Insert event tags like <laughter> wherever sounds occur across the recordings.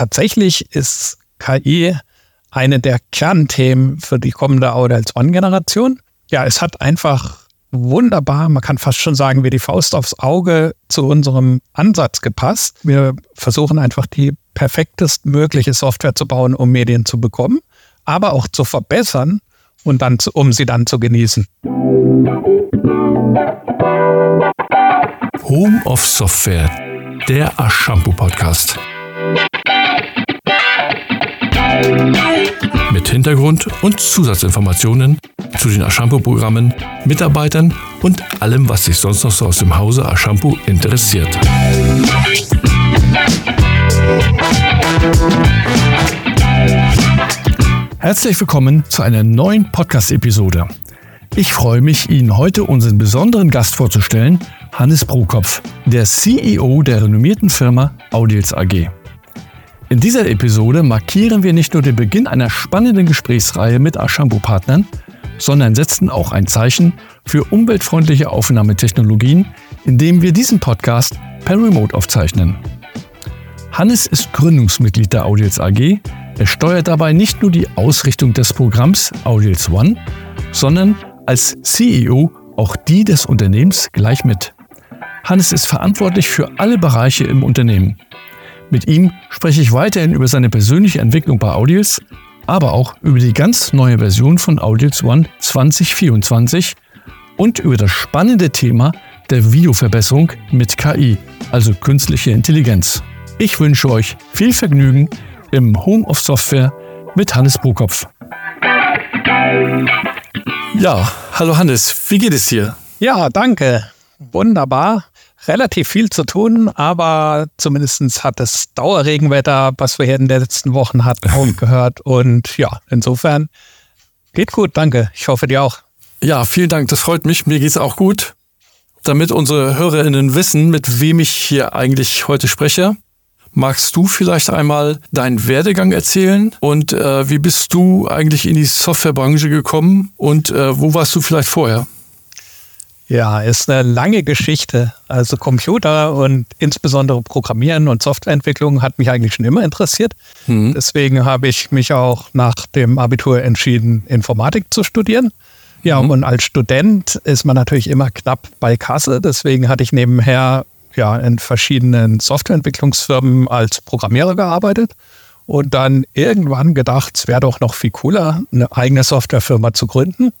tatsächlich ist KI eine der Kernthemen für die kommende Audience One-Generation. Ja, es hat einfach wunderbar, man kann fast schon sagen, wie die Faust aufs Auge zu unserem Ansatz gepasst. Wir versuchen einfach die perfektestmögliche Software zu bauen, um Medien zu bekommen, aber auch zu verbessern und dann, um sie dann zu genießen. Home of Software, der Aschampo Podcast. Mit Hintergrund und Zusatzinformationen zu den Ashampo-Programmen, Mitarbeitern und allem, was sich sonst noch so aus dem Hause Ashampo interessiert. Herzlich willkommen zu einer neuen Podcast-Episode. Ich freue mich, Ihnen heute unseren besonderen Gast vorzustellen, Hannes Prokopf, der CEO der renommierten Firma Audiels AG. In dieser Episode markieren wir nicht nur den Beginn einer spannenden Gesprächsreihe mit Ashambo-Partnern, sondern setzen auch ein Zeichen für umweltfreundliche Aufnahmetechnologien, indem wir diesen Podcast per Remote aufzeichnen. Hannes ist Gründungsmitglied der Audiels AG. Er steuert dabei nicht nur die Ausrichtung des Programms Audiels One, sondern als CEO auch die des Unternehmens gleich mit. Hannes ist verantwortlich für alle Bereiche im Unternehmen. Mit ihm spreche ich weiterhin über seine persönliche Entwicklung bei Audios, aber auch über die ganz neue Version von Audios One 2024 und über das spannende Thema der Videoverbesserung mit KI, also künstliche Intelligenz. Ich wünsche euch viel Vergnügen im Home of Software mit Hannes Brokopf. Ja, hallo Hannes, wie geht es dir? Ja, danke. Wunderbar relativ viel zu tun, aber zumindest hat das Dauerregenwetter, was wir hier in den letzten Wochen hatten, <laughs> aufgehört. Und ja, insofern geht gut, danke. Ich hoffe dir auch. Ja, vielen Dank, das freut mich. Mir geht es auch gut. Damit unsere HörerInnen wissen, mit wem ich hier eigentlich heute spreche, magst du vielleicht einmal deinen Werdegang erzählen und äh, wie bist du eigentlich in die Softwarebranche gekommen und äh, wo warst du vielleicht vorher? Ja, ist eine lange Geschichte. Also Computer und insbesondere Programmieren und Softwareentwicklung hat mich eigentlich schon immer interessiert. Mhm. Deswegen habe ich mich auch nach dem Abitur entschieden, Informatik zu studieren. Ja, mhm. und als Student ist man natürlich immer knapp bei Kasse. Deswegen hatte ich nebenher ja in verschiedenen Softwareentwicklungsfirmen als Programmierer gearbeitet und dann irgendwann gedacht, es wäre doch noch viel cooler, eine eigene Softwarefirma zu gründen.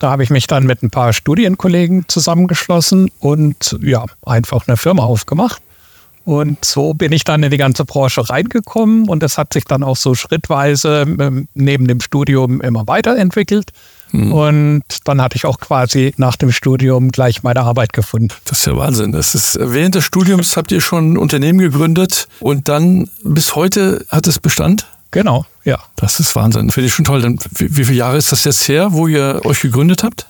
Da habe ich mich dann mit ein paar Studienkollegen zusammengeschlossen und ja, einfach eine Firma aufgemacht. Und so bin ich dann in die ganze Branche reingekommen und das hat sich dann auch so schrittweise ähm, neben dem Studium immer weiterentwickelt. Hm. Und dann hatte ich auch quasi nach dem Studium gleich meine Arbeit gefunden. Das ist ja Wahnsinn. Das ist, während des Studiums habt ihr schon ein Unternehmen gegründet und dann bis heute hat es Bestand? Genau, ja. Das ist Wahnsinn. Finde ich schon toll. Dann, wie, wie viele Jahre ist das jetzt her, wo ihr euch gegründet habt?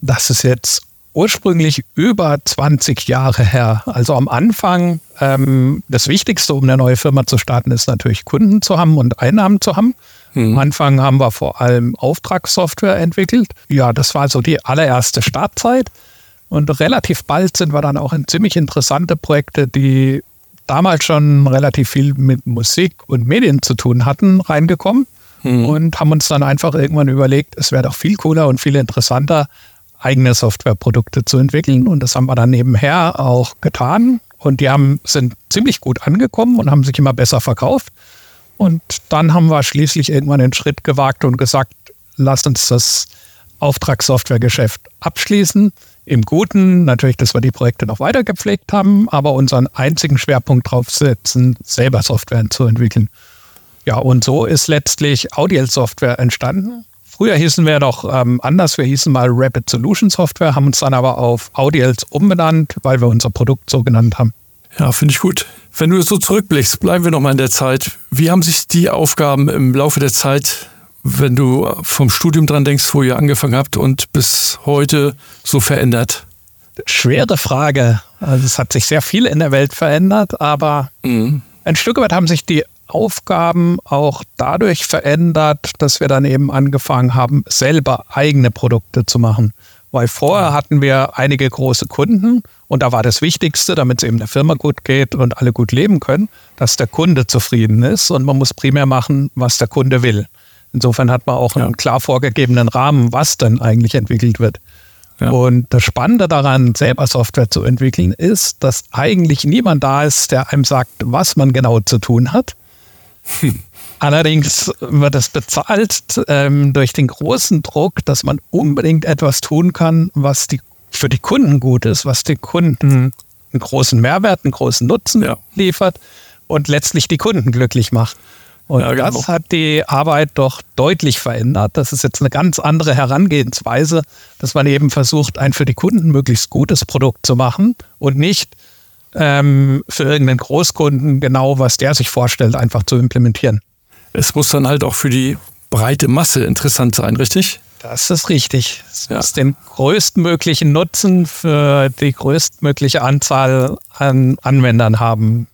Das ist jetzt ursprünglich über 20 Jahre her. Also am Anfang, ähm, das Wichtigste, um eine neue Firma zu starten, ist natürlich Kunden zu haben und Einnahmen zu haben. Mhm. Am Anfang haben wir vor allem Auftragssoftware entwickelt. Ja, das war so die allererste Startzeit. Und relativ bald sind wir dann auch in ziemlich interessante Projekte, die damals schon relativ viel mit Musik und Medien zu tun hatten, reingekommen mhm. und haben uns dann einfach irgendwann überlegt, es wäre doch viel cooler und viel interessanter, eigene Softwareprodukte zu entwickeln. Und das haben wir dann nebenher auch getan. Und die haben, sind ziemlich gut angekommen und haben sich immer besser verkauft. Und dann haben wir schließlich irgendwann den Schritt gewagt und gesagt, lass uns das Auftragssoftwaregeschäft abschließen. Im Guten natürlich, dass wir die Projekte noch weiter gepflegt haben, aber unseren einzigen Schwerpunkt drauf setzen, selber Software zu entwickeln. Ja, und so ist letztlich Audial Software entstanden. Früher hießen wir doch ähm, anders, wir hießen mal Rapid Solution Software, haben uns dann aber auf Audials umbenannt, weil wir unser Produkt so genannt haben. Ja, finde ich gut. Wenn du so zurückblickst, bleiben wir nochmal in der Zeit. Wie haben sich die Aufgaben im Laufe der Zeit wenn du vom Studium dran denkst, wo ihr angefangen habt und bis heute so verändert? Schwere Frage. Also es hat sich sehr viel in der Welt verändert, aber mhm. ein Stück weit haben sich die Aufgaben auch dadurch verändert, dass wir dann eben angefangen haben, selber eigene Produkte zu machen. Weil vorher hatten wir einige große Kunden Und da war das Wichtigste, damit es eben der Firma gut geht und alle gut leben können, dass der Kunde zufrieden ist und man muss primär machen, was der Kunde will. Insofern hat man auch ja. einen klar vorgegebenen Rahmen, was denn eigentlich entwickelt wird. Ja. Und das Spannende daran, selber Software zu entwickeln, ist, dass eigentlich niemand da ist, der einem sagt, was man genau zu tun hat. Hm. Allerdings wird es bezahlt ähm, durch den großen Druck, dass man unbedingt etwas tun kann, was die, für die Kunden gut ist, was den Kunden einen großen Mehrwert, einen großen Nutzen ja. liefert und letztlich die Kunden glücklich macht. Und ja, genau. das hat die Arbeit doch deutlich verändert. Das ist jetzt eine ganz andere Herangehensweise, dass man eben versucht, ein für die Kunden möglichst gutes Produkt zu machen und nicht ähm, für irgendeinen Großkunden genau, was der sich vorstellt, einfach zu implementieren. Es muss dann halt auch für die breite Masse interessant sein, richtig? Das ist richtig. Es ja. muss den größtmöglichen Nutzen für die größtmögliche Anzahl an Anwendern haben,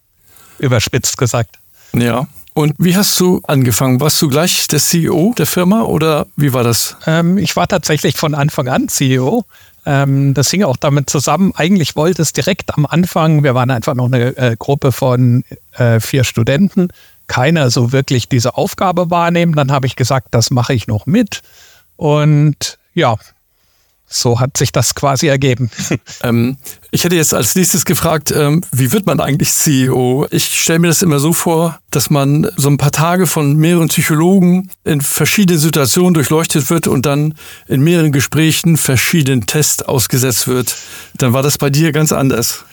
überspitzt gesagt. Ja. Und wie hast du angefangen? Warst du gleich der CEO der Firma oder wie war das? Ähm, ich war tatsächlich von Anfang an CEO. Ähm, das hing auch damit zusammen. Eigentlich wollte es direkt am Anfang, wir waren einfach noch eine äh, Gruppe von äh, vier Studenten, keiner so wirklich diese Aufgabe wahrnehmen. Dann habe ich gesagt, das mache ich noch mit. Und ja, so hat sich das quasi ergeben. <laughs> Ähm, ich hätte jetzt als nächstes gefragt, ähm, wie wird man eigentlich CEO? Ich stelle mir das immer so vor, dass man so ein paar Tage von mehreren Psychologen in verschiedenen Situationen durchleuchtet wird und dann in mehreren Gesprächen verschiedenen Tests ausgesetzt wird. Dann war das bei dir ganz anders.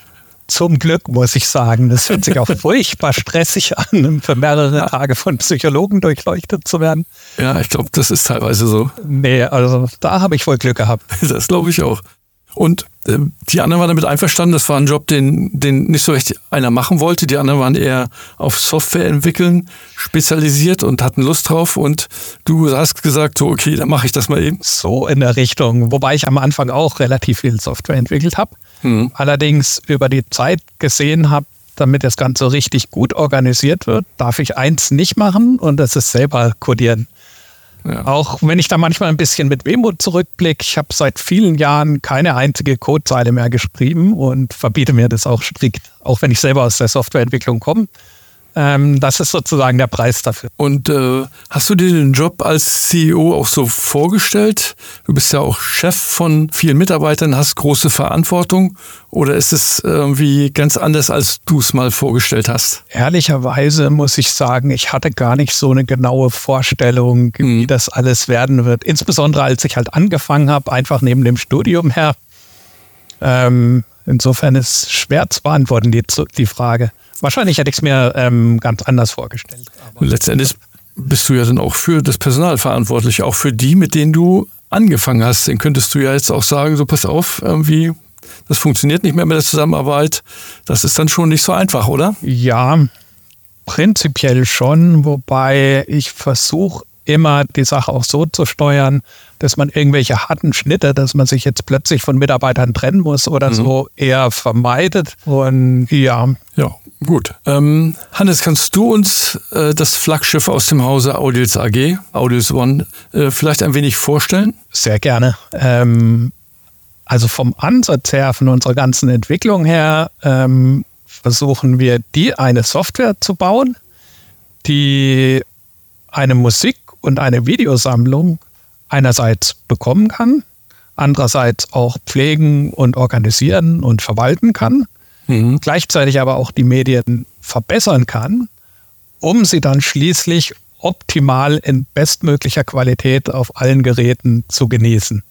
Zum Glück, muss ich sagen. Das hört sich auch <laughs> furchtbar stressig an, für mehrere Tage von Psychologen durchleuchtet zu werden. Ja, ich glaube, das ist teilweise so. Nee, also da habe ich voll Glück gehabt. <laughs> Das glaube ich auch. Und äh, die anderen waren damit einverstanden, das war ein Job, den, den nicht so recht einer machen wollte. Die anderen waren eher auf Software entwickeln spezialisiert und hatten Lust drauf. Und du hast gesagt, so, okay, dann mache ich das mal eben. So in der Richtung. Wobei ich am Anfang auch relativ viel Software entwickelt habe. Mhm. Allerdings über die Zeit gesehen habe, damit das Ganze richtig gut organisiert wird, darf ich eins nicht machen und das ist selber codieren. Ja. Auch wenn ich da manchmal ein bisschen mit Wehmut zurückblicke, ich habe seit vielen Jahren keine einzige Codezeile mehr geschrieben und verbiete mir das auch strikt, auch wenn ich selber aus der Softwareentwicklung komme. Ähm, das ist sozusagen der Preis dafür. Und äh, hast du dir den Job als CEO auch so vorgestellt? Du bist ja auch Chef von vielen Mitarbeitern, hast große Verantwortung. Oder ist es irgendwie ganz anders, als du es mal vorgestellt hast? Ehrlicherweise muss ich sagen, ich hatte gar nicht so eine genaue Vorstellung, wie mhm. das alles werden wird. Insbesondere als ich halt angefangen habe, einfach neben dem Studium her. Ähm, insofern ist es schwer zu beantworten, die, die Frage. Wahrscheinlich hätte ich es mir ähm, ganz anders vorgestellt. Letztendlich bist du ja dann auch für das Personal verantwortlich, auch für die, mit denen du angefangen hast. Den könntest du ja jetzt auch sagen, so pass auf, irgendwie, das funktioniert nicht mehr mit der Zusammenarbeit. Das ist dann schon nicht so einfach, oder? Ja, prinzipiell schon, wobei ich versuche immer die Sache auch so zu steuern, dass man irgendwelche harten Schnitte, dass man sich jetzt plötzlich von Mitarbeitern trennen muss oder mhm. so, eher vermeidet. Und ja. Ja, gut. Ähm, Hannes, kannst du uns äh, das Flaggschiff aus dem Hause Audios AG, Audios One, äh, vielleicht ein wenig vorstellen? Sehr gerne. Ähm, also vom Ansatz her, von unserer ganzen Entwicklung her, ähm, versuchen wir, die eine Software zu bauen, die eine Musik und eine Videosammlung einerseits bekommen kann, andererseits auch pflegen und organisieren und verwalten kann, mhm. gleichzeitig aber auch die Medien verbessern kann, um sie dann schließlich optimal in bestmöglicher Qualität auf allen Geräten zu genießen.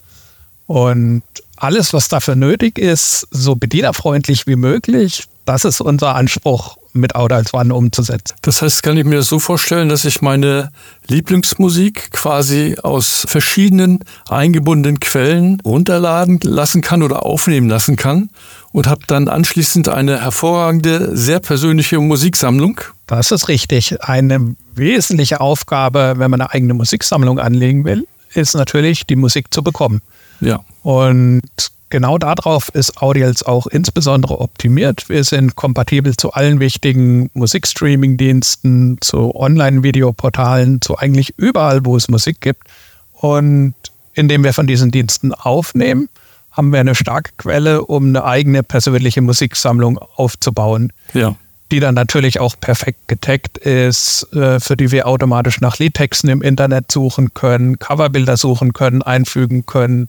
Und alles, was dafür nötig ist, so bedienerfreundlich wie möglich, das ist unser Anspruch mit Auto als One umzusetzen. Das heißt, kann ich mir das so vorstellen, dass ich meine Lieblingsmusik quasi aus verschiedenen eingebundenen Quellen runterladen lassen kann oder aufnehmen lassen kann und habe dann anschließend eine hervorragende, sehr persönliche Musiksammlung. Das ist richtig. Eine wesentliche Aufgabe, wenn man eine eigene Musiksammlung anlegen will, ist natürlich, die Musik zu bekommen. Ja. Und genau darauf ist Audials auch insbesondere optimiert. Wir sind kompatibel zu allen wichtigen Musikstreaming-Diensten, zu Online-Videoportalen, zu eigentlich überall, wo es Musik gibt. Und indem wir von diesen Diensten aufnehmen, haben wir eine starke Quelle, um eine eigene persönliche Musiksammlung aufzubauen. Ja. Die dann natürlich auch perfekt getaggt ist, äh, für die wir automatisch nach Liedtexten im Internet suchen können, Coverbilder suchen können, einfügen können.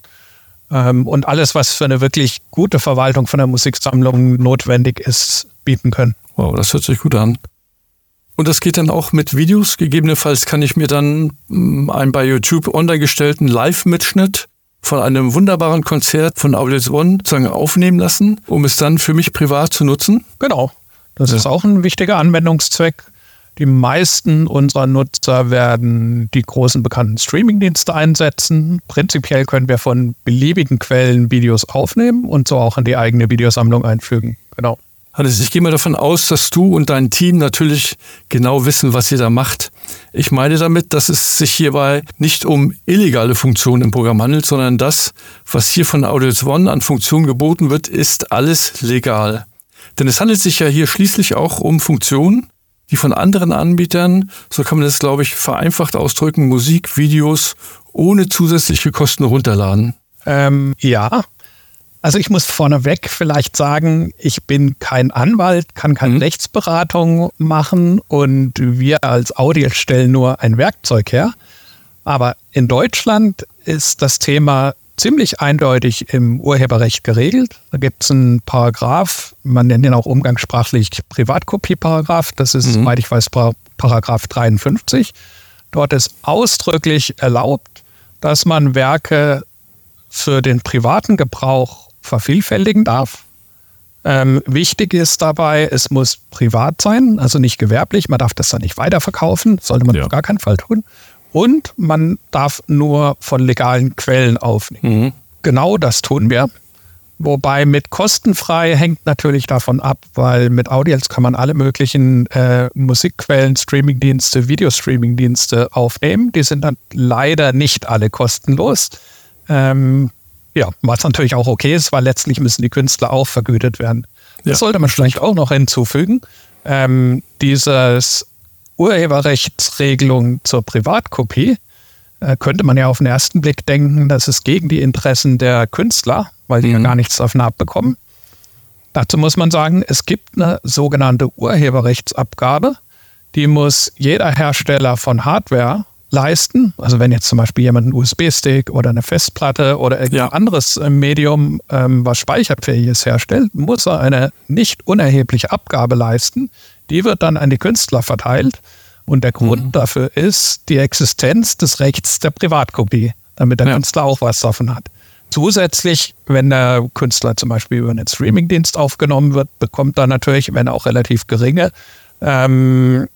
Ähm, und alles, was für eine wirklich gute Verwaltung von der Musiksammlung notwendig ist, bieten können. Wow, das hört sich gut an. Und das geht dann auch mit Videos. Gegebenenfalls kann ich mir dann mm, einen bei YouTube online gestellten Live-Mitschnitt von einem wunderbaren Konzert von Audience One sozusagen aufnehmen lassen, um es dann für mich privat zu nutzen. Genau. Das ist auch ein wichtiger Anwendungszweck. Die meisten unserer Nutzer werden die großen bekannten Streamingdienste einsetzen. Prinzipiell können wir von beliebigen Quellen Videos aufnehmen und so auch in die eigene Videosammlung einfügen. Genau. Hannes, ich gehe mal davon aus, dass du und dein Team natürlich genau wissen, was ihr da macht. Ich meine damit, dass es sich hierbei nicht um illegale Funktionen im Programm handelt, sondern das, was hier von Audience One an Funktionen geboten wird, ist alles legal. Denn es handelt sich ja hier schließlich auch um Funktionen, die von anderen Anbietern, so kann man das, glaube ich, vereinfacht ausdrücken, Musik, Videos ohne zusätzliche Kosten runterladen. Ähm, ja, also ich muss vorneweg vielleicht sagen, ich bin kein Anwalt, kann keine mhm. Rechtsberatung machen und wir als Audio stellen nur ein Werkzeug her. Aber in Deutschland ist das Thema ziemlich eindeutig im Urheberrecht geregelt. Da gibt es einen Paragraph, man nennt ihn auch umgangssprachlich Privatkopie-Paragraph. Das ist, mhm. soweit ich weiß, Paragraph 53. Dort ist ausdrücklich erlaubt, dass man Werke für den privaten Gebrauch vervielfältigen darf. Ähm, wichtig ist dabei, es muss privat sein, also nicht gewerblich. Man darf das dann nicht weiterverkaufen, sollte man ja. auf gar keinen Fall tun. Und man darf nur von legalen Quellen aufnehmen. Mhm. Genau das tun wir. Wobei mit kostenfrei hängt natürlich davon ab, weil mit Audiels kann man alle möglichen äh, Musikquellen, Streamingdienste, Videostreamingdienste aufnehmen. Die sind dann leider nicht alle kostenlos. Ähm, ja, was natürlich auch okay ist, weil letztlich müssen die Künstler auch vergütet werden. Das ja. sollte man vielleicht auch noch hinzufügen. Ähm, dieses Urheberrechtsregelung zur Privatkopie äh, könnte man ja auf den ersten Blick denken, das ist gegen die Interessen der Künstler, weil die mhm. ja gar nichts davon abbekommen. Dazu muss man sagen, es gibt eine sogenannte Urheberrechtsabgabe. Die muss jeder Hersteller von Hardware leisten. Also wenn jetzt zum Beispiel jemand einen USB-Stick oder eine Festplatte oder irgendein ja. anderes äh, Medium, ähm, was speicherfähiges herstellt, muss er eine nicht unerhebliche Abgabe leisten. Die wird dann an die Künstler verteilt. Und der Grund mhm. dafür ist die Existenz des Rechts der Privatkopie, damit der ja. Künstler auch was davon hat. Zusätzlich, wenn der Künstler zum Beispiel über einen Streamingdienst aufgenommen wird, bekommt er natürlich, wenn auch relativ geringe, ähm,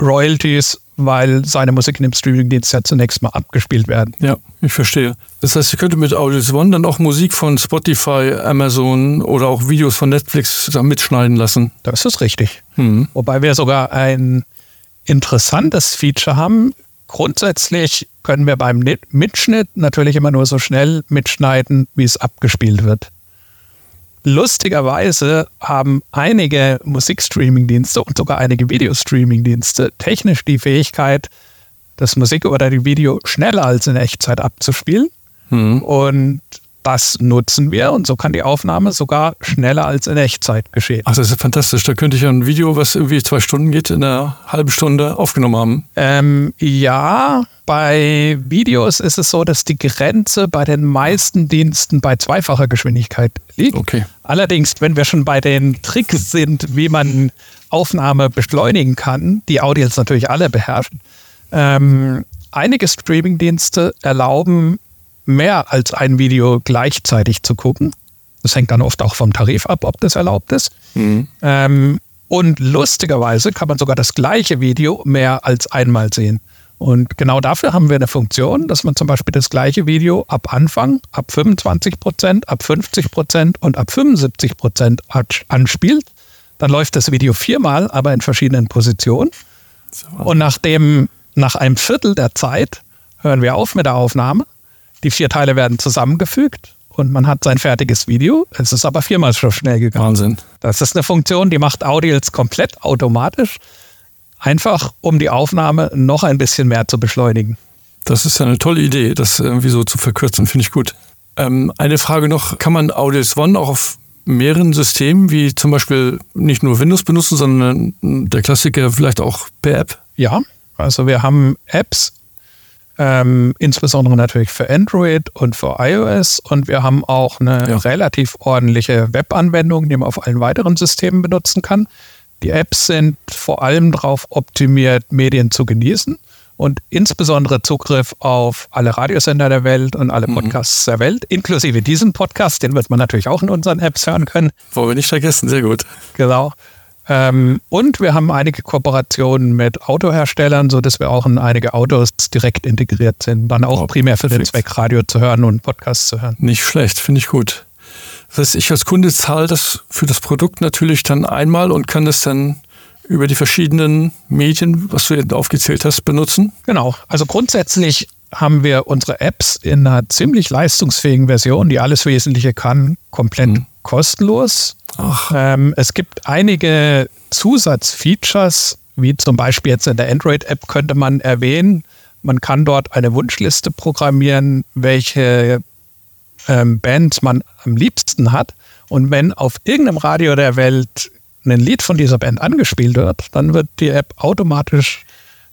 Royalties weil seine Musik in dem Streamingdienst ja zunächst mal abgespielt werden. Ja, ich verstehe. Das heißt, ihr könnt mit Audios One dann auch Musik von Spotify, Amazon oder auch Videos von Netflix mitschneiden lassen. Das ist richtig. Mhm. Wobei wir sogar ein interessantes Feature haben. Grundsätzlich können wir beim Mitschnitt natürlich immer nur so schnell mitschneiden, wie es abgespielt wird. Lustigerweise haben einige Musikstreaming-Dienste und sogar einige Videostreaming-Dienste technisch die Fähigkeit, das Musik oder die Video schneller als in Echtzeit abzuspielen. Mhm. Und das nutzen wir und so kann die Aufnahme sogar schneller als in Echtzeit geschehen. Ach, das ist fantastisch. Da könnte ich ein Video, was irgendwie zwei Stunden geht, in einer halben Stunde aufgenommen haben. Ähm, ja, bei Videos ist es so, dass die Grenze bei den meisten Diensten bei zweifacher Geschwindigkeit liegt. Okay. Allerdings, wenn wir schon bei den Tricks sind, wie man Aufnahme beschleunigen kann, die Audios natürlich alle beherrschen, ähm, einige Streamingdienste erlauben mehr als ein Video gleichzeitig zu gucken. Das hängt dann oft auch vom Tarif ab, ob das erlaubt ist. Mhm. Ähm, und lustigerweise kann man sogar das gleiche Video mehr als einmal sehen. Und genau dafür haben wir eine Funktion, dass man zum Beispiel das gleiche Video ab Anfang, ab 25 Prozent, ab 50 Prozent und ab 75 Prozent anspielt. Dann läuft das Video viermal, aber in verschiedenen Positionen. Und nachdem, nach einem Viertel der Zeit hören wir auf mit der Aufnahme die vier Teile werden zusammengefügt und man hat sein fertiges Video. Es ist aber viermal so schnell gegangen. Wahnsinn. Das ist eine Funktion, die macht Audios komplett automatisch. Einfach, um die Aufnahme noch ein bisschen mehr zu beschleunigen. Das ist ja eine tolle Idee, das irgendwie so zu verkürzen, finde ich gut. Ähm, eine Frage noch, kann man Audios One auch auf mehreren Systemen, wie zum Beispiel nicht nur Windows benutzen, sondern der Klassiker vielleicht auch per App? Ja, also wir haben Apps, ähm, insbesondere natürlich für Android und für iOS und wir haben auch eine ja. relativ ordentliche Webanwendung, die man auf allen weiteren Systemen benutzen kann. Die Apps sind vor allem darauf optimiert, Medien zu genießen und insbesondere Zugriff auf alle Radiosender der Welt und alle mhm. Podcasts mhm. der Welt, inklusive diesen Podcast, den wird man natürlich auch in unseren Apps hören können. Wollen wir nicht vergessen, sehr gut. Genau. Ähm, und wir haben einige Kooperationen mit Autoherstellern, sodass wir auch in einige Autos direkt integriert sind, dann auch oh, primär für perfekt. den Zweck Radio zu hören und Podcasts zu hören. Nicht schlecht, finde ich gut. Das heißt, ich als Kunde zahle das für das Produkt natürlich dann einmal und kann das dann über die verschiedenen Medien, was du jetzt aufgezählt hast, benutzen? Genau. Also grundsätzlich haben wir unsere Apps in einer ziemlich leistungsfähigen Version, die alles Wesentliche kann, komplett mhm. Kostenlos. Ähm, es gibt einige Zusatzfeatures, wie zum Beispiel jetzt in der Android-App könnte man erwähnen, man kann dort eine Wunschliste programmieren, welche ähm, Bands man am liebsten hat. Und wenn auf irgendeinem Radio der Welt ein Lied von dieser Band angespielt wird, dann wird die App automatisch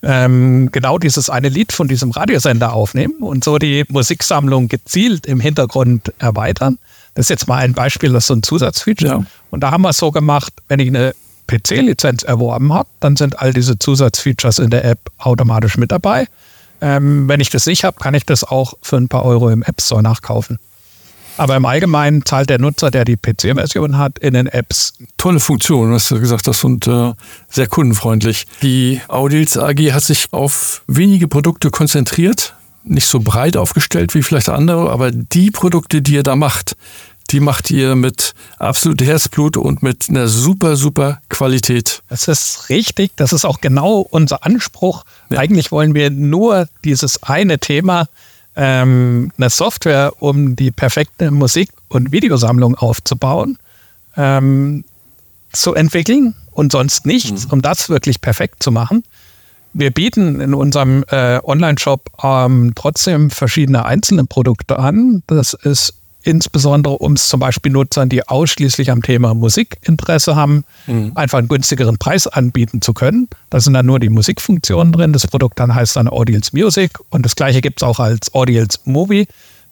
ähm, genau dieses eine Lied von diesem Radiosender aufnehmen und so die Musiksammlung gezielt im Hintergrund erweitern. Das ist jetzt mal ein Beispiel, das ist so ein Zusatzfeature. Ja. Und da haben wir es so gemacht, wenn ich eine PC-Lizenz erworben habe, dann sind all diese Zusatzfeatures in der App automatisch mit dabei. Ähm, wenn ich das nicht habe, kann ich das auch für ein paar Euro im App Store nachkaufen. Aber im Allgemeinen zahlt der Nutzer, der die PC-Version hat, in den Apps. Tolle Funktion, was du gesagt hast, und äh, sehr kundenfreundlich. Die Audils AG hat sich auf wenige Produkte konzentriert, nicht so breit aufgestellt wie vielleicht andere, aber die Produkte, die ihr da macht, die macht ihr mit absolut Herzblut und mit einer super, super Qualität. Das ist richtig. Das ist auch genau unser Anspruch. Ja. Eigentlich wollen wir nur dieses eine Thema ähm, eine Software, um die perfekte Musik- und Videosammlung aufzubauen, ähm, zu entwickeln und sonst nichts, mhm. um das wirklich perfekt zu machen. Wir bieten in unserem äh, Online-Shop ähm, trotzdem verschiedene einzelne Produkte an. Das ist insbesondere um es zum Beispiel Nutzern, die ausschließlich am Thema Musik Interesse haben, mhm. einfach einen günstigeren Preis anbieten zu können. Da sind dann nur die Musikfunktionen drin. Das Produkt dann heißt dann Audience Music und das gleiche gibt es auch als Audience Movie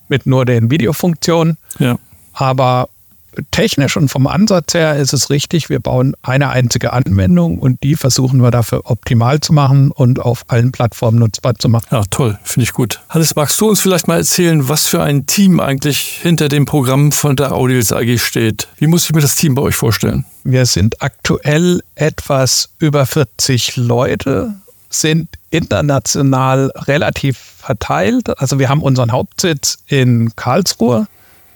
mit nur den Videofunktionen. Ja. Aber technisch und vom Ansatz her ist es richtig, wir bauen eine einzige Anwendung und die versuchen wir dafür optimal zu machen und auf allen Plattformen nutzbar zu machen. Ja, toll, finde ich gut. Hannes, magst du uns vielleicht mal erzählen, was für ein Team eigentlich hinter dem Programm von der Audios AG steht? Wie muss ich mir das Team bei euch vorstellen? Wir sind aktuell etwas über 40 Leute, sind international relativ verteilt. Also wir haben unseren Hauptsitz in Karlsruhe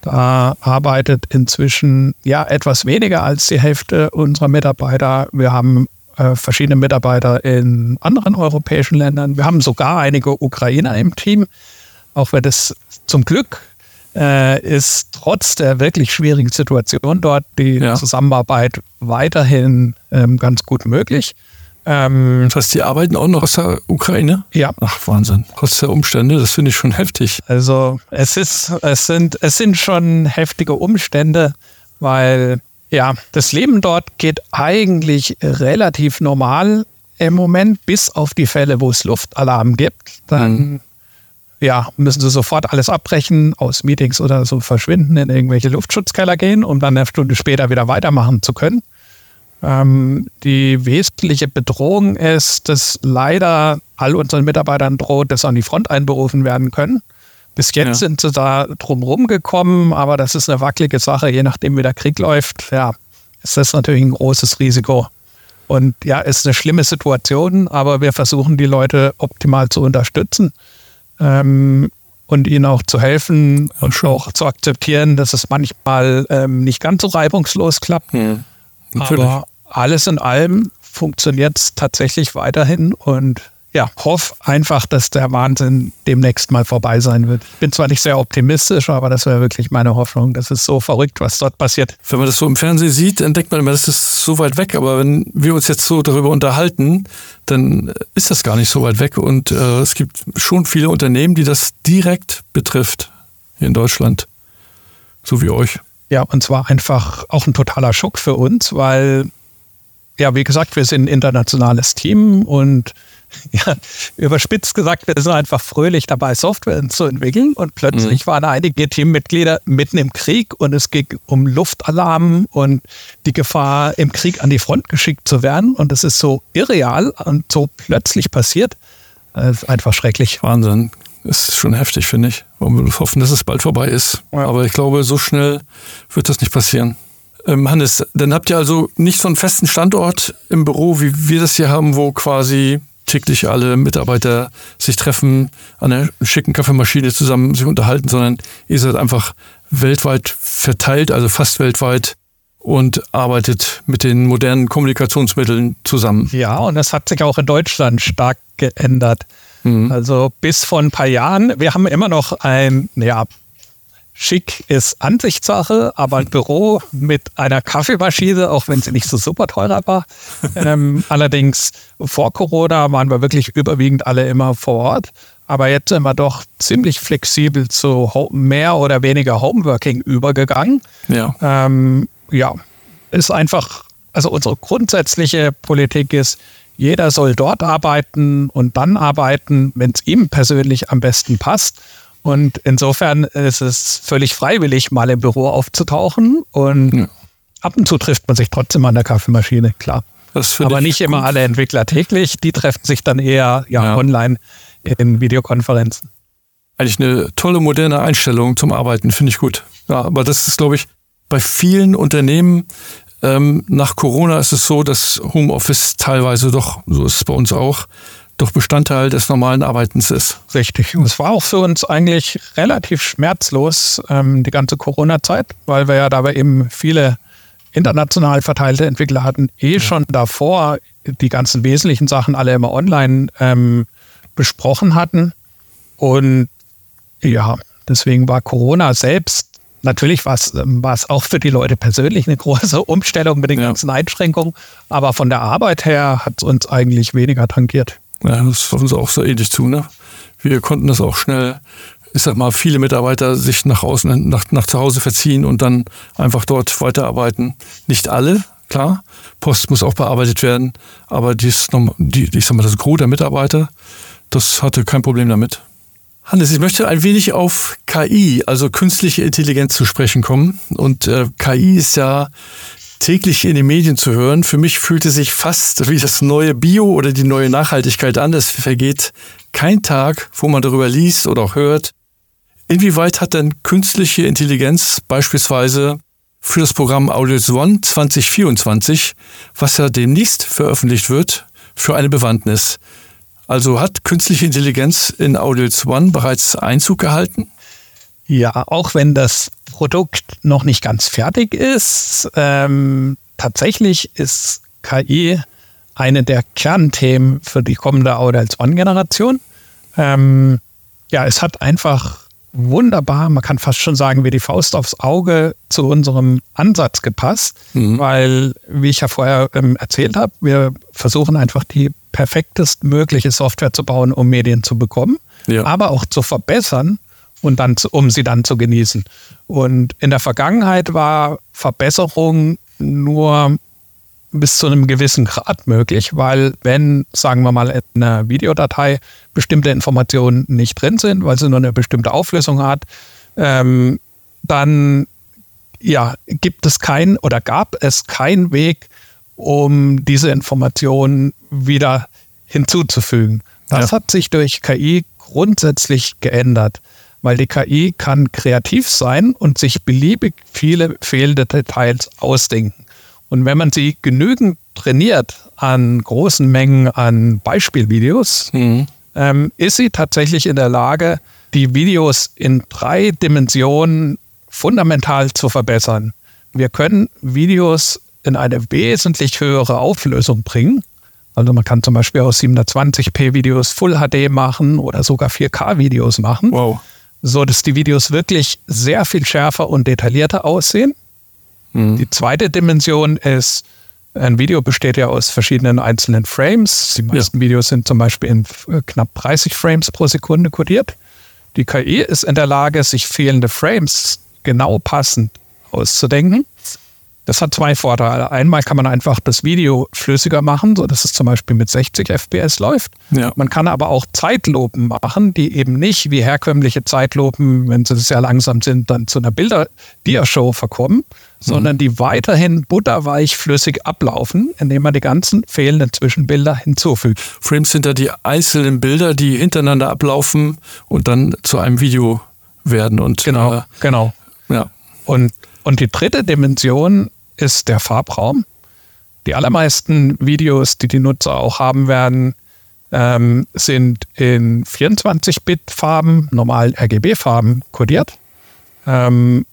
da arbeitet inzwischen ja etwas weniger als die Hälfte unserer Mitarbeiter. Wir haben äh, verschiedene Mitarbeiter in anderen europäischen Ländern. Wir haben sogar einige Ukrainer im Team. Auch wenn das zum Glück äh, ist trotz der wirklich schwierigen Situation dort die ja. Zusammenarbeit weiterhin ähm, ganz gut möglich. Ähm, das heißt, die arbeiten auch noch aus der Ukraine? Ja. Ach, Wahnsinn. Trotz der Umstände, das finde ich schon heftig. Also es ist, es sind, es sind schon heftige Umstände, weil ja, das Leben dort geht eigentlich relativ normal im Moment, bis auf die Fälle, wo es Luftalarm gibt. Dann mhm. ja, müssen sie sofort alles abbrechen, aus Meetings oder so verschwinden, in irgendwelche Luftschutzkeller gehen, um dann eine Stunde später wieder weitermachen zu können. Ähm, die wesentliche Bedrohung ist, dass leider all unseren Mitarbeitern droht, dass an die Front einberufen werden können. Bis jetzt ja. sind sie da drumherum gekommen, aber das ist eine wackelige Sache. Je nachdem, wie der Krieg läuft, ja, ist das natürlich ein großes Risiko. Und ja, ist eine schlimme Situation, aber wir versuchen, die Leute optimal zu unterstützen ähm, und ihnen auch zu helfen ja, und auch zu akzeptieren, dass es manchmal ähm, nicht ganz so reibungslos klappt. Ja, aber alles in allem funktioniert es tatsächlich weiterhin und ja, hoffe einfach, dass der Wahnsinn demnächst mal vorbei sein wird. Ich bin zwar nicht sehr optimistisch, aber das wäre wirklich meine Hoffnung. Das ist so verrückt, was dort passiert. Wenn man das so im Fernsehen sieht, dann denkt man immer, das ist so weit weg. Aber wenn wir uns jetzt so darüber unterhalten, dann ist das gar nicht so weit weg. Und äh, es gibt schon viele Unternehmen, die das direkt betrifft hier in Deutschland. so wie euch. Ja, und zwar einfach auch ein totaler Schock für uns, weil, ja, wie gesagt, wir sind ein internationales Team und <laughs> ja, überspitzt gesagt, wir sind einfach fröhlich dabei, Software zu entwickeln und plötzlich mhm. waren einige Teammitglieder mitten im Krieg und es ging um Luftalarm und die Gefahr, im Krieg an die Front geschickt zu werden und es ist so irreal und so plötzlich passiert. Das ist einfach schrecklich. Wahnsinn. Das ist schon heftig, finde ich. Wollen wir hoffen, dass es bald vorbei ist. Ja. Aber ich glaube, so schnell wird das nicht passieren. Ähm, Hannes, dann habt ihr also nicht so einen festen Standort im Büro, wie wir das hier haben, wo quasi täglich alle Mitarbeiter sich treffen, an einer schicken Kaffeemaschine zusammen sich unterhalten, sondern ihr seid einfach weltweit verteilt, also fast weltweit und arbeitet mit den modernen Kommunikationsmitteln zusammen. Ja, und das hat sich auch in Deutschland stark geändert. Mhm. Also bis vor ein paar Jahren, wir haben immer noch ein, ja, Schick ist Ansichtssache, aber ein Büro mit einer Kaffeemaschine, auch wenn sie nicht so super teurer war. <laughs> ähm, allerdings vor Corona waren wir wirklich überwiegend alle immer vor Ort. Aber jetzt sind wir doch ziemlich flexibel zu mehr oder weniger Homeworking übergegangen. Ja. Ähm, ja, ist einfach, also unsere grundsätzliche Politik ist, jeder soll dort arbeiten und dann arbeiten, wenn es ihm persönlich am besten passt. Und insofern ist es völlig freiwillig, mal im Büro aufzutauchen. Und ja. ab und zu trifft man sich trotzdem an der Kaffeemaschine, klar. Aber nicht immer alle Entwickler täglich. Die treffen sich dann eher ja, ja. online in Videokonferenzen. Eigentlich eine tolle moderne Einstellung zum Arbeiten, finde ich gut. Ja, aber das ist, glaube ich, bei vielen Unternehmen ähm, nach Corona ist es so, dass Homeoffice teilweise doch, so ist es bei uns auch, doch Bestandteil des normalen Arbeitens ist. Richtig. Und es war auch für uns eigentlich relativ schmerzlos, ähm, die ganze Corona-Zeit, weil wir ja dabei eben viele international verteilte Entwickler hatten, eh ja. schon davor die ganzen wesentlichen Sachen alle immer online ähm, besprochen hatten. Und ja, deswegen war Corona selbst Natürlich war es, ähm, auch für die Leute persönlich eine große Umstellung mit den ja. ganzen Einschränkungen, aber von der Arbeit her hat es uns eigentlich weniger tangiert. Ja, das war uns auch so ähnlich zu. Ne? Wir konnten das auch schnell, ich sag mal, viele Mitarbeiter sich nach außen, nach, nach zu Hause verziehen und dann einfach dort weiterarbeiten. Nicht alle, klar. Post muss auch bearbeitet werden, aber dies, die, ich sag mal, das Gros der Mitarbeiter, das hatte kein Problem damit. Hannes, ich möchte ein wenig auf KI, also künstliche Intelligenz zu sprechen kommen. Und äh, KI ist ja täglich in den Medien zu hören. Für mich fühlte sich fast wie das neue Bio oder die neue Nachhaltigkeit an. Es vergeht kein Tag, wo man darüber liest oder auch hört. Inwieweit hat denn künstliche Intelligenz beispielsweise für das Programm Audios One 2024, was ja demnächst veröffentlicht wird, für eine Bewandtnis? Also hat künstliche Intelligenz in Audios One bereits Einzug gehalten? Ja, auch wenn das Produkt noch nicht ganz fertig ist, ähm, tatsächlich ist KI eine der Kernthemen für die kommende Audials One-Generation. Ähm, ja, es hat einfach wunderbar, man kann fast schon sagen, wie die Faust aufs Auge zu unserem Ansatz gepasst, mhm. weil, wie ich ja vorher ähm, erzählt habe, wir versuchen einfach die perfektest mögliche Software zu bauen, um Medien zu bekommen, ja. aber auch zu verbessern und dann, zu, um sie dann zu genießen. Und in der Vergangenheit war Verbesserung nur bis zu einem gewissen Grad möglich, weil wenn, sagen wir mal, in einer Videodatei bestimmte Informationen nicht drin sind, weil sie nur eine bestimmte Auflösung hat, ähm, dann ja, gibt es keinen oder gab es keinen Weg, um diese Informationen wieder hinzuzufügen. Das ja. hat sich durch KI grundsätzlich geändert, weil die KI kann kreativ sein und sich beliebig viele fehlende Details ausdenken. Und wenn man sie genügend trainiert an großen Mengen an Beispielvideos, mhm. ähm, ist sie tatsächlich in der Lage, die Videos in drei Dimensionen fundamental zu verbessern. Wir können Videos in eine wesentlich höhere Auflösung bringen. Also man kann zum Beispiel aus 720p Videos Full HD machen oder sogar 4K Videos machen. Wow. So dass die Videos wirklich sehr viel schärfer und detaillierter aussehen. Mhm. Die zweite Dimension ist, ein Video besteht ja aus verschiedenen einzelnen Frames. Die meisten ja. Videos sind zum Beispiel in äh, knapp 30 Frames pro Sekunde kodiert. Die KI ist in der Lage, sich fehlende Frames genau passend auszudenken. Das hat zwei Vorteile. Einmal kann man einfach das Video flüssiger machen, so dass es zum Beispiel mit 60 FPS läuft. Ja. Man kann aber auch Zeitlupen machen, die eben nicht wie herkömmliche Zeitlupen, wenn sie sehr langsam sind, dann zu einer Bilder-Dia-Show verkommen, sondern die weiterhin butterweich flüssig ablaufen, indem man die ganzen fehlenden Zwischenbilder hinzufügt. Frames sind da die einzelnen Bilder, die hintereinander ablaufen und dann zu einem Video werden. Und, Genau, Äh, genau. ja. Und, und die dritte Dimension ist der Farbraum. Die allermeisten Videos, die die Nutzer auch haben werden, ähm, sind in 24-Bit-Farben, normal RGB-Farben kodiert. Ähm,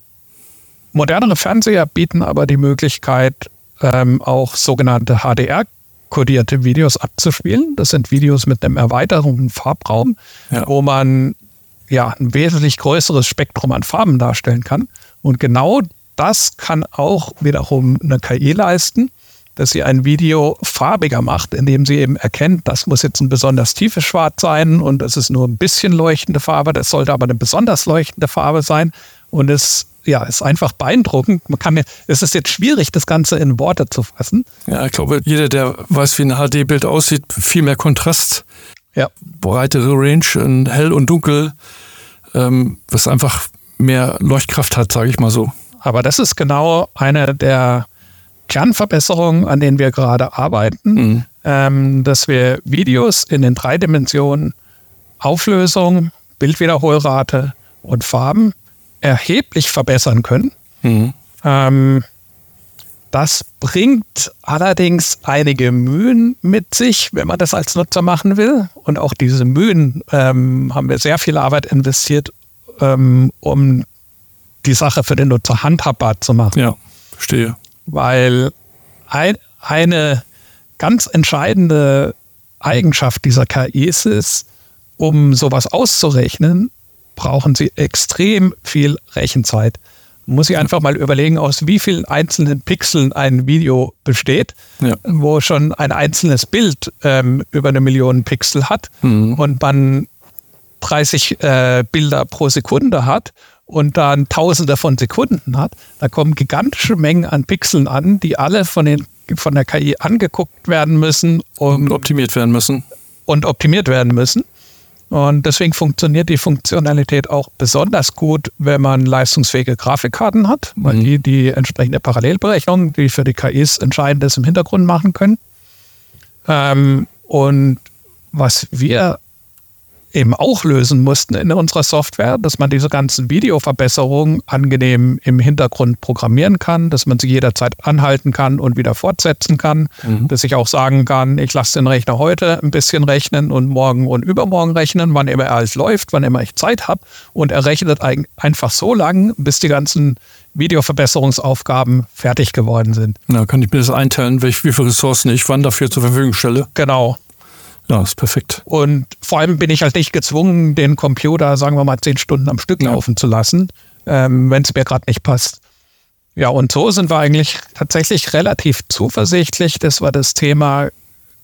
modernere Fernseher bieten aber die Möglichkeit, ähm, auch sogenannte HDR-kodierte Videos abzuspielen. Das sind Videos mit einem erweiterten Farbraum, Ja. wo man ja ein wesentlich größeres Spektrum an Farben darstellen kann. Und genau das kann auch wiederum eine KI leisten, dass sie ein Video farbiger macht, indem sie eben erkennt, das muss jetzt ein besonders tiefes Schwarz sein und es ist nur ein bisschen leuchtende Farbe, das sollte aber eine besonders leuchtende Farbe sein. Und es ja, ist einfach beeindruckend. Man kann, mir- es ist jetzt schwierig, das Ganze in Worte zu fassen. ja, ich glaube, jeder, der weiß, wie ein HD-Bild aussieht, viel mehr Kontrast, Ja, breitere Range, in hell und dunkel, ähm, was einfach mehr Leuchtkraft hat, sage ich mal so. Aber das ist genau eine der Kernverbesserungen, an denen wir gerade arbeiten, Mhm. ähm, dass wir Videos in den drei Dimensionen Auflösung, Bildwiederholrate und Farben erheblich verbessern können. Mhm. Ähm, das bringt allerdings einige Mühen mit sich, wenn man das als Nutzer machen will. Und auch diese Mühen ähm, haben wir sehr viel Arbeit investiert, ähm, um die Sache für den Nutzer handhabbar zu machen Ja, verstehe. weil ein, eine ganz entscheidende Eigenschaft dieser KIs ist, um sowas auszurechnen, brauchen sie extrem viel Rechenzeit. Man muss sich einfach mal überlegen, aus wie vielen einzelnen Pixeln ein Video besteht, Ja. wo schon ein einzelnes Bild ähm, über eine Million Pixel hat Mhm. und man 30 äh, Bilder pro Sekunde hat und dann Tausende von Sekunden hat, da kommen gigantische Mengen an Pixeln an, die alle von, den, von der KI angeguckt werden müssen Und um, optimiert werden müssen. und optimiert werden müssen. Und deswegen funktioniert die Funktionalität auch besonders gut, wenn man leistungsfähige Grafikkarten hat, weil Mhm. die die entsprechende Parallelberechnung, die für die KIs entscheidend ist, im Hintergrund machen können. Ähm, und was wir eben auch lösen mussten in unserer Software, dass man diese ganzen Videoverbesserungen angenehm im Hintergrund programmieren kann, dass man sie jederzeit anhalten kann und wieder fortsetzen kann, dass ich auch sagen kann, ich lasse den Rechner heute ein bisschen rechnen und morgen und übermorgen rechnen, wann immer er alles läuft, wann immer ich Zeit habe und er rechnet eig- einfach so lang, bis die ganzen Videoverbesserungsaufgaben fertig geworden sind. Na, kann ich mir das einteilen, welch, wie viele Ressourcen ich wann dafür zur Verfügung stelle? Genau. Ja, ist perfekt. Und vor allem bin ich halt nicht gezwungen, den Computer, sagen wir mal, zehn Stunden am Stück laufen zu lassen, ähm, wenn es mir gerade nicht passt. Ja, und so sind wir eigentlich tatsächlich relativ zuversichtlich, dass wir das Thema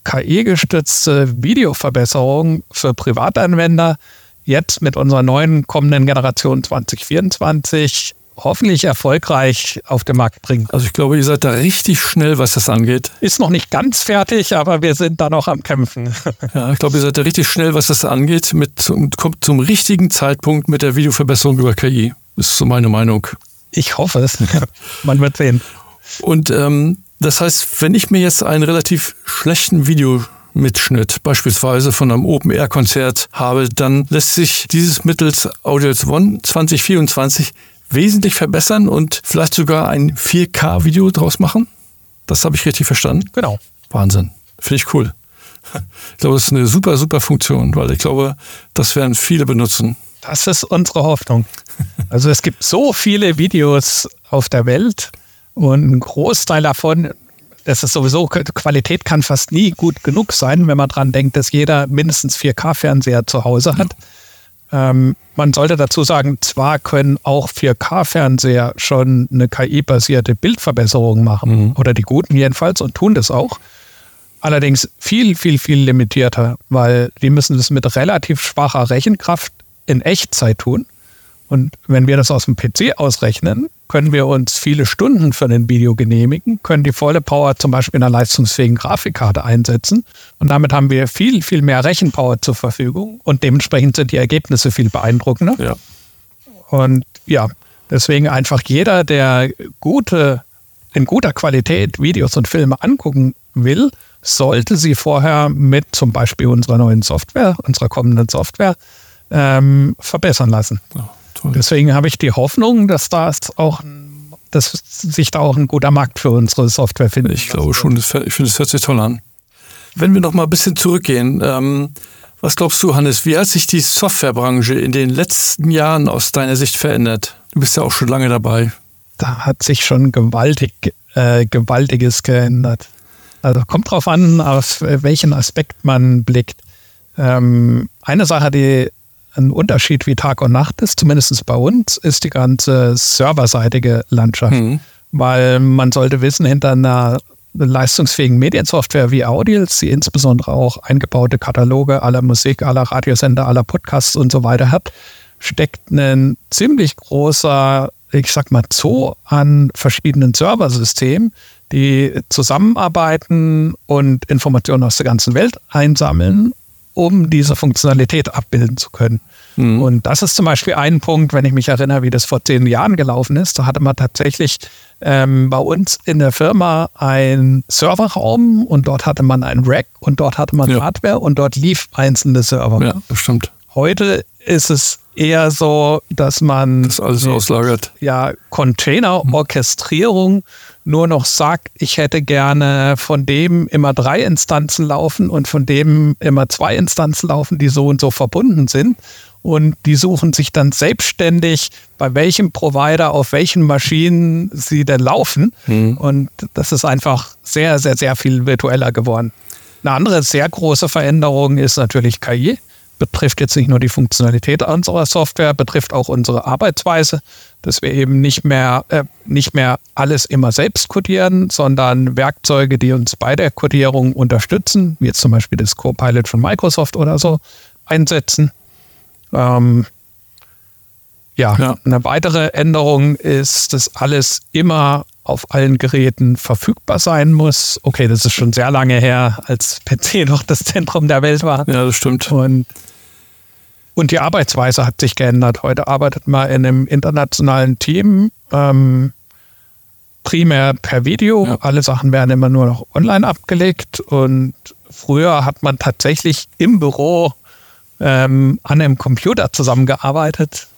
KI-gestützte Videoverbesserung für Privatanwender jetzt mit unserer neuen kommenden Generation 2024 hoffentlich erfolgreich auf den Markt bringen. Also ich glaube, ihr seid da richtig schnell, was das angeht. Ist noch nicht ganz fertig, aber wir sind da noch am Kämpfen. <laughs> Ja, ich glaube, ihr seid da richtig schnell, was das angeht, mit, und kommt zum richtigen Zeitpunkt mit der Videoverbesserung über KI. Ist so meine Meinung. Ich hoffe es. <laughs> Man wird sehen. Und ähm, das heißt, wenn ich mir jetzt einen relativ schlechten Videomitschnitt beispielsweise von einem Open-Air-Konzert habe, dann lässt sich dieses mittels Audios One 2024 wesentlich verbessern und vielleicht sogar ein 4K-Video draus machen. Das habe ich richtig verstanden. Genau. Wahnsinn. Finde ich cool. Ich glaube, das ist eine super, super Funktion, weil ich glaube, das werden viele benutzen. Das ist unsere Hoffnung. Also es gibt so viele Videos auf der Welt und ein Großteil davon, das ist sowieso, Qualität kann fast nie gut genug sein, wenn man dran denkt, dass jeder mindestens 4K-Fernseher zu Hause hat. Ähm, man sollte dazu sagen, zwar können auch 4K-Fernseher schon eine KI-basierte Bildverbesserung machen, oder die guten jedenfalls, und tun das auch. Allerdings viel, viel, viel limitierter, weil die müssen das mit relativ schwacher Rechenkraft in Echtzeit tun. Und wenn wir das aus dem PC ausrechnen, können wir uns viele Stunden für ein Video genehmigen, können die volle Power zum Beispiel in einer leistungsfähigen Grafikkarte einsetzen. Und damit haben wir viel, viel mehr Rechenpower zur Verfügung und dementsprechend sind die Ergebnisse viel beeindruckender. Ja. Und ja, deswegen einfach jeder, der gute, in guter Qualität Videos und Filme angucken will, sollte sie vorher mit zum Beispiel unserer neuen Software, unserer kommenden Software, ähm, verbessern lassen. Ja. Toll. Deswegen habe ich die Hoffnung, dass das auch dass sich da auch ein guter Markt für unsere Software findet. Ich glaube schon, ich finde, es hört sich toll an. Wenn wir noch mal ein bisschen zurückgehen, ähm, was glaubst du, Hannes, wie hat sich die Softwarebranche in den letzten Jahren aus deiner Sicht verändert? Du bist ja auch schon lange dabei. Da hat sich schon gewaltig, äh, Gewaltiges geändert. Also kommt drauf an, auf welchen Aspekt man blickt. Ähm, eine Sache, die ein Unterschied wie Tag und Nacht ist, zumindest bei uns, ist die ganze serverseitige Landschaft. Mhm. Weil man sollte wissen, hinter einer leistungsfähigen Mediensoftware wie Audials, die insbesondere auch eingebaute Kataloge aller Musik, aller Radiosender, aller Podcasts und so weiter hat, steckt ein ziemlich großer, ich sag mal, Zoo an verschiedenen Serversystemen, die zusammenarbeiten und Informationen aus der ganzen Welt einsammeln um diese Funktionalität abbilden zu können. Mhm. Und das ist zum Beispiel ein Punkt, wenn ich mich erinnere, wie das vor zehn Jahren gelaufen ist. Da hatte man tatsächlich ähm, bei uns in der Firma einen Serverraum und dort hatte man ein Rack und dort hatte man ja. Hardware und dort lief einzelne Server. Ja, das stimmt. Heute ist es eher so, dass man das alles auslagert. Ja, Container-Orchestrierung nur noch sagt, ich hätte gerne von dem immer drei Instanzen laufen und von dem immer zwei Instanzen laufen, die so und so verbunden sind. Und die suchen sich dann selbstständig, bei welchem Provider, auf welchen Maschinen sie denn laufen. Mhm. Und das ist einfach sehr, sehr, sehr viel virtueller geworden. Eine andere sehr große Veränderung ist natürlich KI betrifft jetzt nicht nur die Funktionalität unserer Software, betrifft auch unsere Arbeitsweise, dass wir eben nicht mehr, äh, nicht mehr alles immer selbst codieren, sondern Werkzeuge, die uns bei der Codierung unterstützen, wie jetzt zum Beispiel das Copilot von Microsoft oder so, einsetzen. Ähm, ja, ja, eine weitere Änderung ist, dass alles immer auf allen Geräten verfügbar sein muss. Okay, das ist schon sehr lange her, als PC noch das Zentrum der Welt war. Ja, das stimmt. Und, und die Arbeitsweise hat sich geändert. Heute arbeitet man in einem internationalen Team, ähm, primär per Video. Ja. Alle Sachen werden immer nur noch online abgelegt. Und früher hat man tatsächlich im Büro ähm, an einem Computer zusammengearbeitet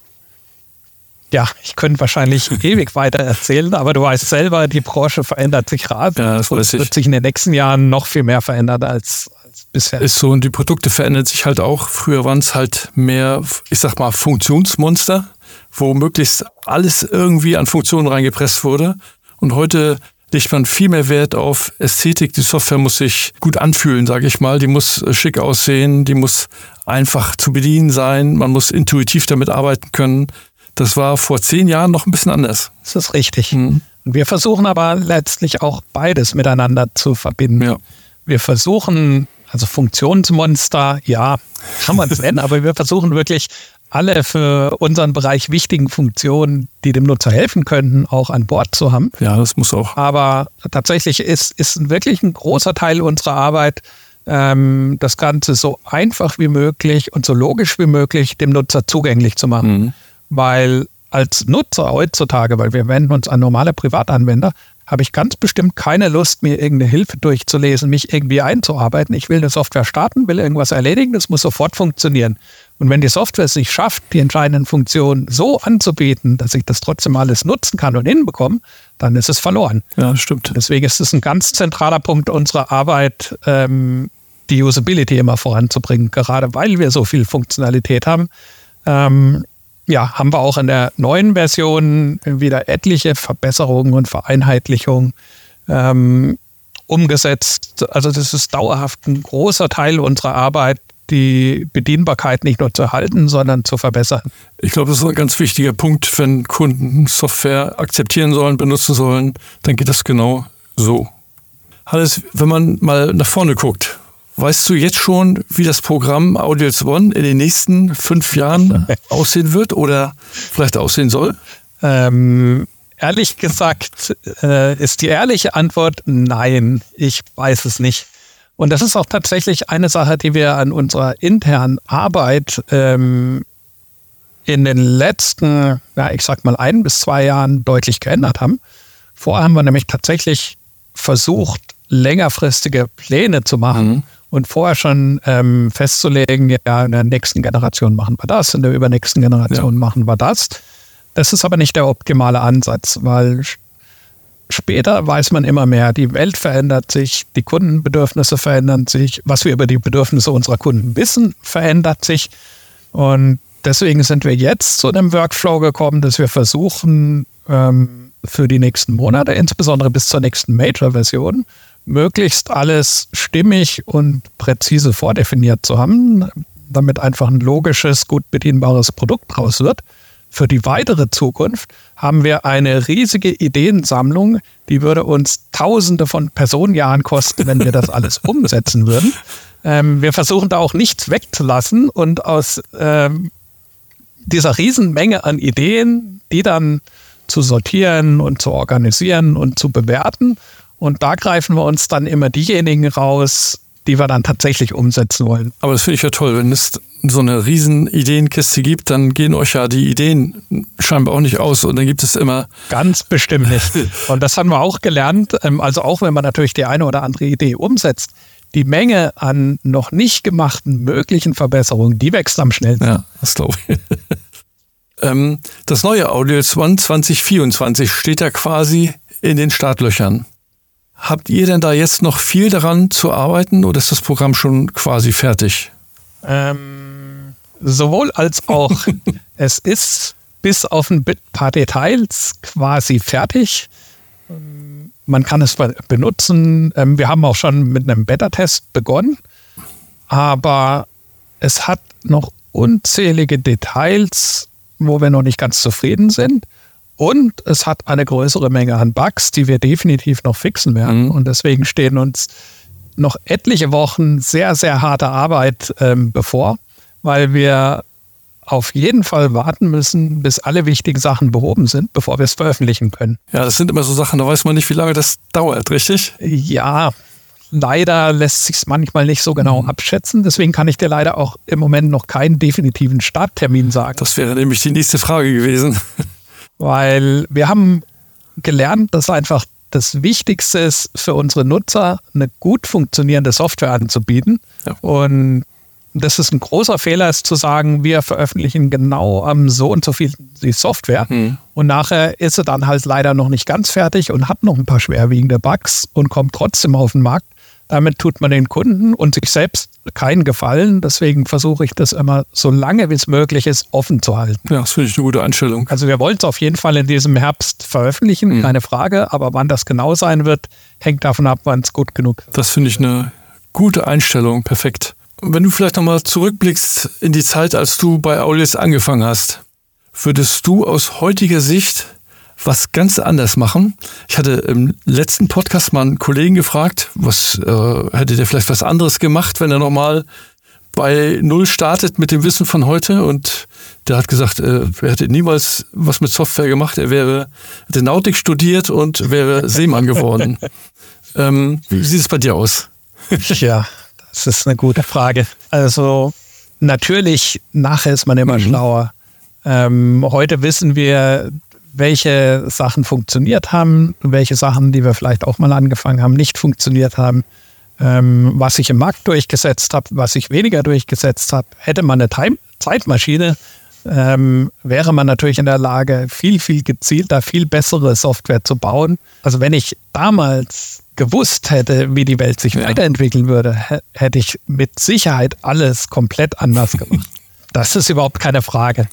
ja, ich könnte wahrscheinlich <laughs> ewig weiter erzählen, aber du weißt selber, die Branche verändert sich rasend ja, das und wird sich in den nächsten Jahren noch viel mehr verändern als, als bisher. Ist so und die Produkte verändern sich halt auch. Früher waren es halt mehr, ich sag mal, Funktionsmonster, wo möglichst alles irgendwie an Funktionen reingepresst wurde. Und heute legt man viel mehr Wert auf Ästhetik. Die Software muss sich gut anfühlen, sage ich mal. Die muss schick aussehen, die muss einfach zu bedienen sein. Man muss intuitiv damit arbeiten können. Das war vor zehn Jahren noch ein bisschen anders. Das ist richtig. Mhm. Wir versuchen aber letztlich auch beides miteinander zu verbinden. Ja. Wir versuchen, also Funktionsmonster, ja, kann man es <laughs> nennen, aber wir versuchen wirklich alle für unseren Bereich wichtigen Funktionen, die dem Nutzer helfen könnten, auch an Bord zu haben. Ja, das muss auch. Aber tatsächlich ist, ist wirklich ein großer Teil unserer Arbeit, ähm, das Ganze so einfach wie möglich und so logisch wie möglich dem Nutzer zugänglich zu machen. Mhm weil als Nutzer heutzutage, weil wir wenden uns an normale Privatanwender, habe ich ganz bestimmt keine Lust, mir irgendeine Hilfe durchzulesen, mich irgendwie einzuarbeiten. Ich will eine Software starten, will irgendwas erledigen, das muss sofort funktionieren. Und wenn die Software es nicht schafft, die entscheidenden Funktionen so anzubieten, dass ich das trotzdem alles nutzen kann und hinbekomme, dann ist es verloren. Ja, stimmt. Deswegen ist es ein ganz zentraler Punkt unserer Arbeit, ähm, die Usability immer voranzubringen, gerade weil wir so viel Funktionalität haben. Ähm, ja, haben wir auch in der neuen Version wieder etliche Verbesserungen und Vereinheitlichungen ähm, umgesetzt. Also das ist dauerhaft ein großer Teil unserer Arbeit, die Bedienbarkeit nicht nur zu erhalten, sondern zu verbessern. Ich glaube, das ist ein ganz wichtiger Punkt, wenn Kunden Software akzeptieren sollen, benutzen sollen, dann geht das genau so. Hannes, wenn man mal nach vorne guckt, Weißt du jetzt schon, wie das Programm Audios One in den nächsten fünf Jahren <laughs> aussehen wird oder vielleicht aussehen soll? Ähm, ehrlich gesagt äh, ist die ehrliche Antwort nein, ich weiß es nicht. Und das ist auch tatsächlich eine Sache, die wir an unserer internen Arbeit ähm, in den letzten, ja, ich sag mal, ein bis zwei Jahren deutlich geändert haben. Vorher haben wir nämlich tatsächlich versucht, längerfristige Pläne zu machen mhm. Und vorher schon ähm, festzulegen, ja, in der nächsten Generation machen wir das, in der übernächsten Generation ja. machen wir das. Das ist aber nicht der optimale Ansatz, weil später weiß man immer mehr, die Welt verändert sich, die Kundenbedürfnisse verändern sich, was wir über die Bedürfnisse unserer Kunden wissen, verändert sich. Und deswegen sind wir jetzt zu einem Workflow gekommen, dass wir versuchen, ähm, für die nächsten Monate, insbesondere bis zur nächsten Major-Version, möglichst alles stimmig und präzise vordefiniert zu haben, damit einfach ein logisches, gut bedienbares Produkt draus wird. Für die weitere Zukunft haben wir eine riesige Ideensammlung, die würde uns Tausende von Personenjahren kosten, wenn wir das alles <laughs> umsetzen würden. Ähm, wir versuchen da auch nichts wegzulassen und aus ähm, dieser Riesenmenge an Ideen, die dann zu sortieren und zu organisieren und zu bewerten. Und da greifen wir uns dann immer diejenigen raus, die wir dann tatsächlich umsetzen wollen. Aber das finde ich ja toll, wenn es so eine riesen Ideenkiste gibt, dann gehen euch ja die Ideen scheinbar auch nicht aus und dann gibt es immer... Ganz bestimmt nicht. <laughs> Und das haben wir auch gelernt. Ähm, also auch wenn man natürlich die eine oder andere Idee umsetzt, die Menge an noch nicht gemachten möglichen Verbesserungen, die wächst am schnellsten. Ja, das glaube ich. <laughs> ähm, das neue Audios One 2024 steht ja quasi in den Startlöchern. Habt ihr denn da jetzt noch viel daran zu arbeiten oder ist das Programm schon quasi fertig? Ähm, sowohl als auch. <laughs> es ist bis auf ein paar Details quasi fertig. Man kann es benutzen. Ähm, wir haben auch schon mit einem Beta-Test begonnen, aber es hat noch unzählige Details, wo wir noch nicht ganz zufrieden sind. Und es hat eine größere Menge an Bugs, die wir definitiv noch fixen werden. Mhm. Und deswegen stehen uns noch etliche Wochen sehr, sehr harte Arbeit ähm, bevor, weil wir auf jeden Fall warten müssen, bis alle wichtigen Sachen behoben sind, bevor wir es veröffentlichen können. Ja, das sind immer so Sachen, da weiß man nicht, wie lange das dauert, richtig? Ja, leider lässt sich es manchmal nicht so genau mhm. abschätzen. Deswegen kann ich dir leider auch im Moment noch keinen definitiven Starttermin sagen. Das wäre nämlich die nächste Frage gewesen. <laughs> Weil wir haben gelernt, dass einfach das Wichtigste ist für unsere Nutzer, eine gut funktionierende Software anzubieten. Ja. Und das ist ein großer Fehler, ist zu sagen, wir veröffentlichen genau am so und so viel die Software. Mhm. Und nachher ist sie dann halt leider noch nicht ganz fertig und hat noch ein paar schwerwiegende Bugs und kommt trotzdem auf den Markt. Damit tut man den Kunden und sich selbst keinen Gefallen. Deswegen versuche ich das immer so lange wie es möglich ist offen zu halten. Ja, das finde ich eine gute Einstellung. Also wir wollen es auf jeden Fall in diesem Herbst veröffentlichen, mhm. keine Frage. Aber wann das genau sein wird, hängt davon ab, wann es gut genug ist. Das finde ich eine gute Einstellung. Perfekt. Wenn du vielleicht nochmal zurückblickst in die Zeit, als du bei Aulis angefangen hast, würdest du aus heutiger Sicht was ganz anders machen. Ich hatte im letzten Podcast mal einen Kollegen gefragt, was äh, hätte der vielleicht was anderes gemacht, wenn er nochmal bei Null startet mit dem Wissen von heute und der hat gesagt, äh, er hätte niemals was mit Software gemacht, er wäre, hätte Nautik studiert und wäre Seemann geworden. <laughs> ähm, wie sieht es bei dir aus? ja, das ist eine gute Frage. Also natürlich, nachher ist man immer mhm. schlauer. Ähm, heute wissen wir, welche Sachen funktioniert haben, welche Sachen, die wir vielleicht auch mal angefangen haben, nicht funktioniert haben, ähm, was sich im Markt durchgesetzt hat, was sich weniger durchgesetzt hat. Hätte man eine Time Zeitmaschine, ähm, wäre man natürlich in der Lage, viel, viel gezielter, viel bessere Software zu bauen. Also wenn ich damals gewusst hätte, wie die Welt sich ja. weiterentwickeln würde, hätte ich mit Sicherheit alles komplett anders gemacht. <laughs> das ist überhaupt keine Frage.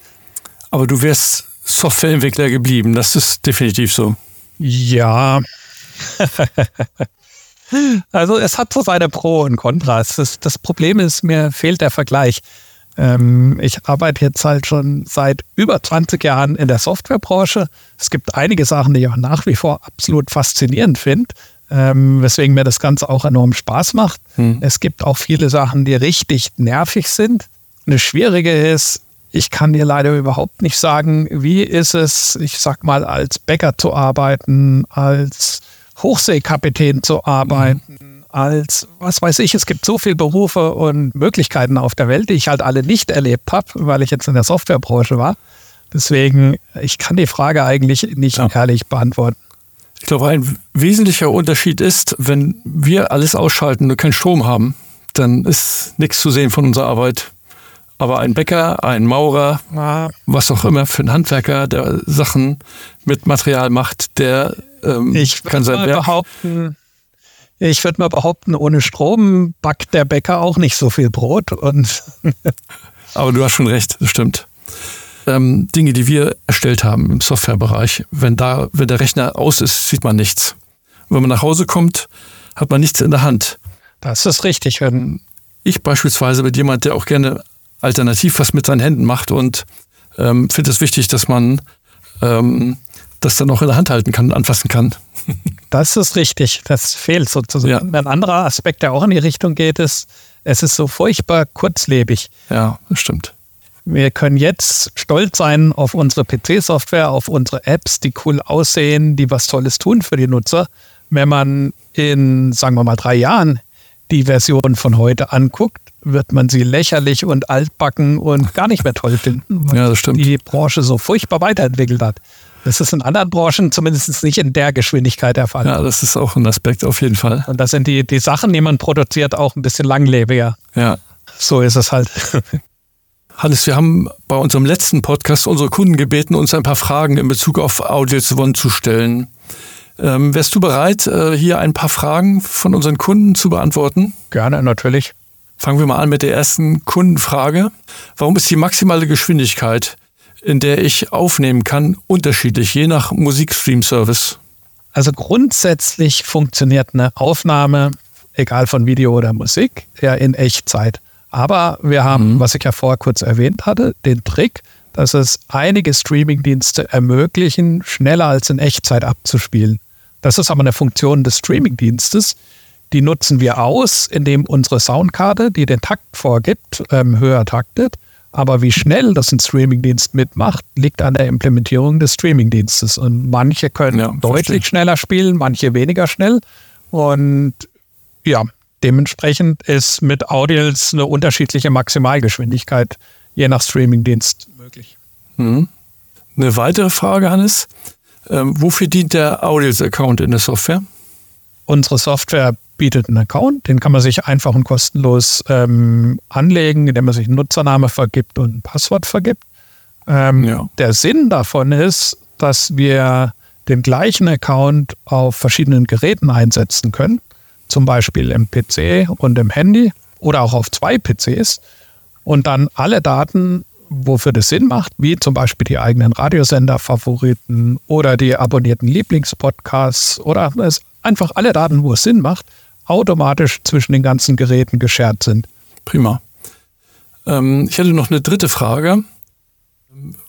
Aber du wärst Softwareentwickler geblieben. Das ist definitiv so. Ja. <laughs> also es hat so seine Pro und Kontras. Das, das Problem ist, mir fehlt der Vergleich. Ähm, ich arbeite jetzt halt schon seit über 20 Jahren in der Softwarebranche. Es gibt einige Sachen, die ich auch nach wie vor absolut faszinierend finde. ähm, weswegen mir das Ganze auch enorm Spaß macht. Hm. Es gibt auch viele Sachen, die richtig nervig sind. Eine schwierige ist, ich kann dir leider überhaupt nicht sagen, wie ist es, ich sag mal, als Bäcker zu arbeiten, als Hochseekapitän zu arbeiten, mhm. als, was weiß ich, es gibt so viele Berufe und Möglichkeiten auf der Welt, die ich halt alle nicht erlebt habe, weil ich jetzt in der Softwarebranche war. Deswegen, ich kann die Frage eigentlich nicht ja. ehrlich beantworten. Ich glaube, ein wesentlicher Unterschied ist, wenn wir alles ausschalten und keinen Strom haben, dann ist nichts zu sehen von unserer Arbeit. Aber ein Bäcker, ein Maurer, was auch immer für ein Handwerker, der Sachen mit Material macht, der ähm, ich kann sein Werk behaupten, ich würde mal behaupten, ohne Strom backt der Bäcker auch nicht so viel Brot. Und <laughs> Aber du hast schon recht, das stimmt. Ähm, Dinge, die wir erstellt haben im Softwarebereich, wenn da, wenn der Rechner aus ist, sieht man nichts. wenn man nach Hause kommt, hat man nichts in der Hand. Das ist richtig. Wenn ich beispielsweise bin jemand, der auch gerne alternativ was mit seinen Händen macht und ähm, finde es wichtig, dass man ähm, das dann auch in der Hand halten kann, anfassen kann. <laughs> Das ist richtig. Das fehlt sozusagen. Ja. Ein anderer Aspekt, der auch in die Richtung geht, ist, es ist so furchtbar kurzlebig. Ja, das stimmt. Wir können jetzt stolz sein auf unsere PC-Software, auf unsere Apps, die cool aussehen, die was Tolles tun für die Nutzer. Wenn man in, sagen wir mal, drei Jahren die Version von heute anguckt, wird man sie lächerlich und altbacken und gar nicht mehr toll finden, <laughs> weil ja, das stimmt. die Branche so furchtbar weiterentwickelt hat. Das ist in anderen Branchen zumindest nicht in der Geschwindigkeit der Fall. Ja, das ist auch ein Aspekt auf jeden Fall. Und da sind die, die Sachen, die man produziert, auch ein bisschen langlebiger. Ja. So ist es halt. <laughs> Hannes, wir haben bei unserem letzten Podcast unsere Kunden gebeten, uns ein paar Fragen in Bezug auf Audios One zu stellen. Ähm, wärst du bereit, äh, hier ein paar Fragen von unseren Kunden zu beantworten? Gerne, natürlich. Fangen wir mal an mit der ersten Kundenfrage. Warum ist die maximale Geschwindigkeit, in der ich aufnehmen kann, unterschiedlich, je nach Musikstream-Service? Also grundsätzlich funktioniert eine Aufnahme, egal von Video oder Musik, ja in Echtzeit. Aber wir haben, mhm. was ich ja vorher kurz erwähnt hatte, den Trick, dass es einige Streamingdienste ermöglichen, schneller als in Echtzeit abzuspielen. Das ist aber eine Funktion des Streamingdienstes. Die nutzen wir aus, indem unsere Soundkarte, die den Takt vorgibt, ähm, höher taktet. Aber wie schnell das ein Streamingdienst mitmacht, liegt an der Implementierung des Streamingdienstes. Und manche können ja, deutlich verstehe. schneller spielen, manche weniger schnell. Und ja, dementsprechend ist mit Audials eine unterschiedliche Maximalgeschwindigkeit je nach Streamingdienst möglich. Mhm. Eine weitere Frage, Hannes. Ähm, wofür dient der Audios-Account in der Software? Unsere Software bietet einen Account, den kann man sich einfach und kostenlos ähm, anlegen, indem man sich einen Nutzername vergibt und ein Passwort vergibt. Ähm, ja. Der Sinn davon ist, dass wir den gleichen Account auf verschiedenen Geräten einsetzen können, zum Beispiel im PC und im Handy oder auch auf zwei PCs und dann alle Daten wofür das Sinn macht, wie zum Beispiel die eigenen Radiosender-Favoriten oder die abonnierten Lieblingspodcasts oder einfach alle Daten, wo es Sinn macht, automatisch zwischen den ganzen Geräten geschert sind. Prima. Ähm, ich hätte noch eine dritte Frage.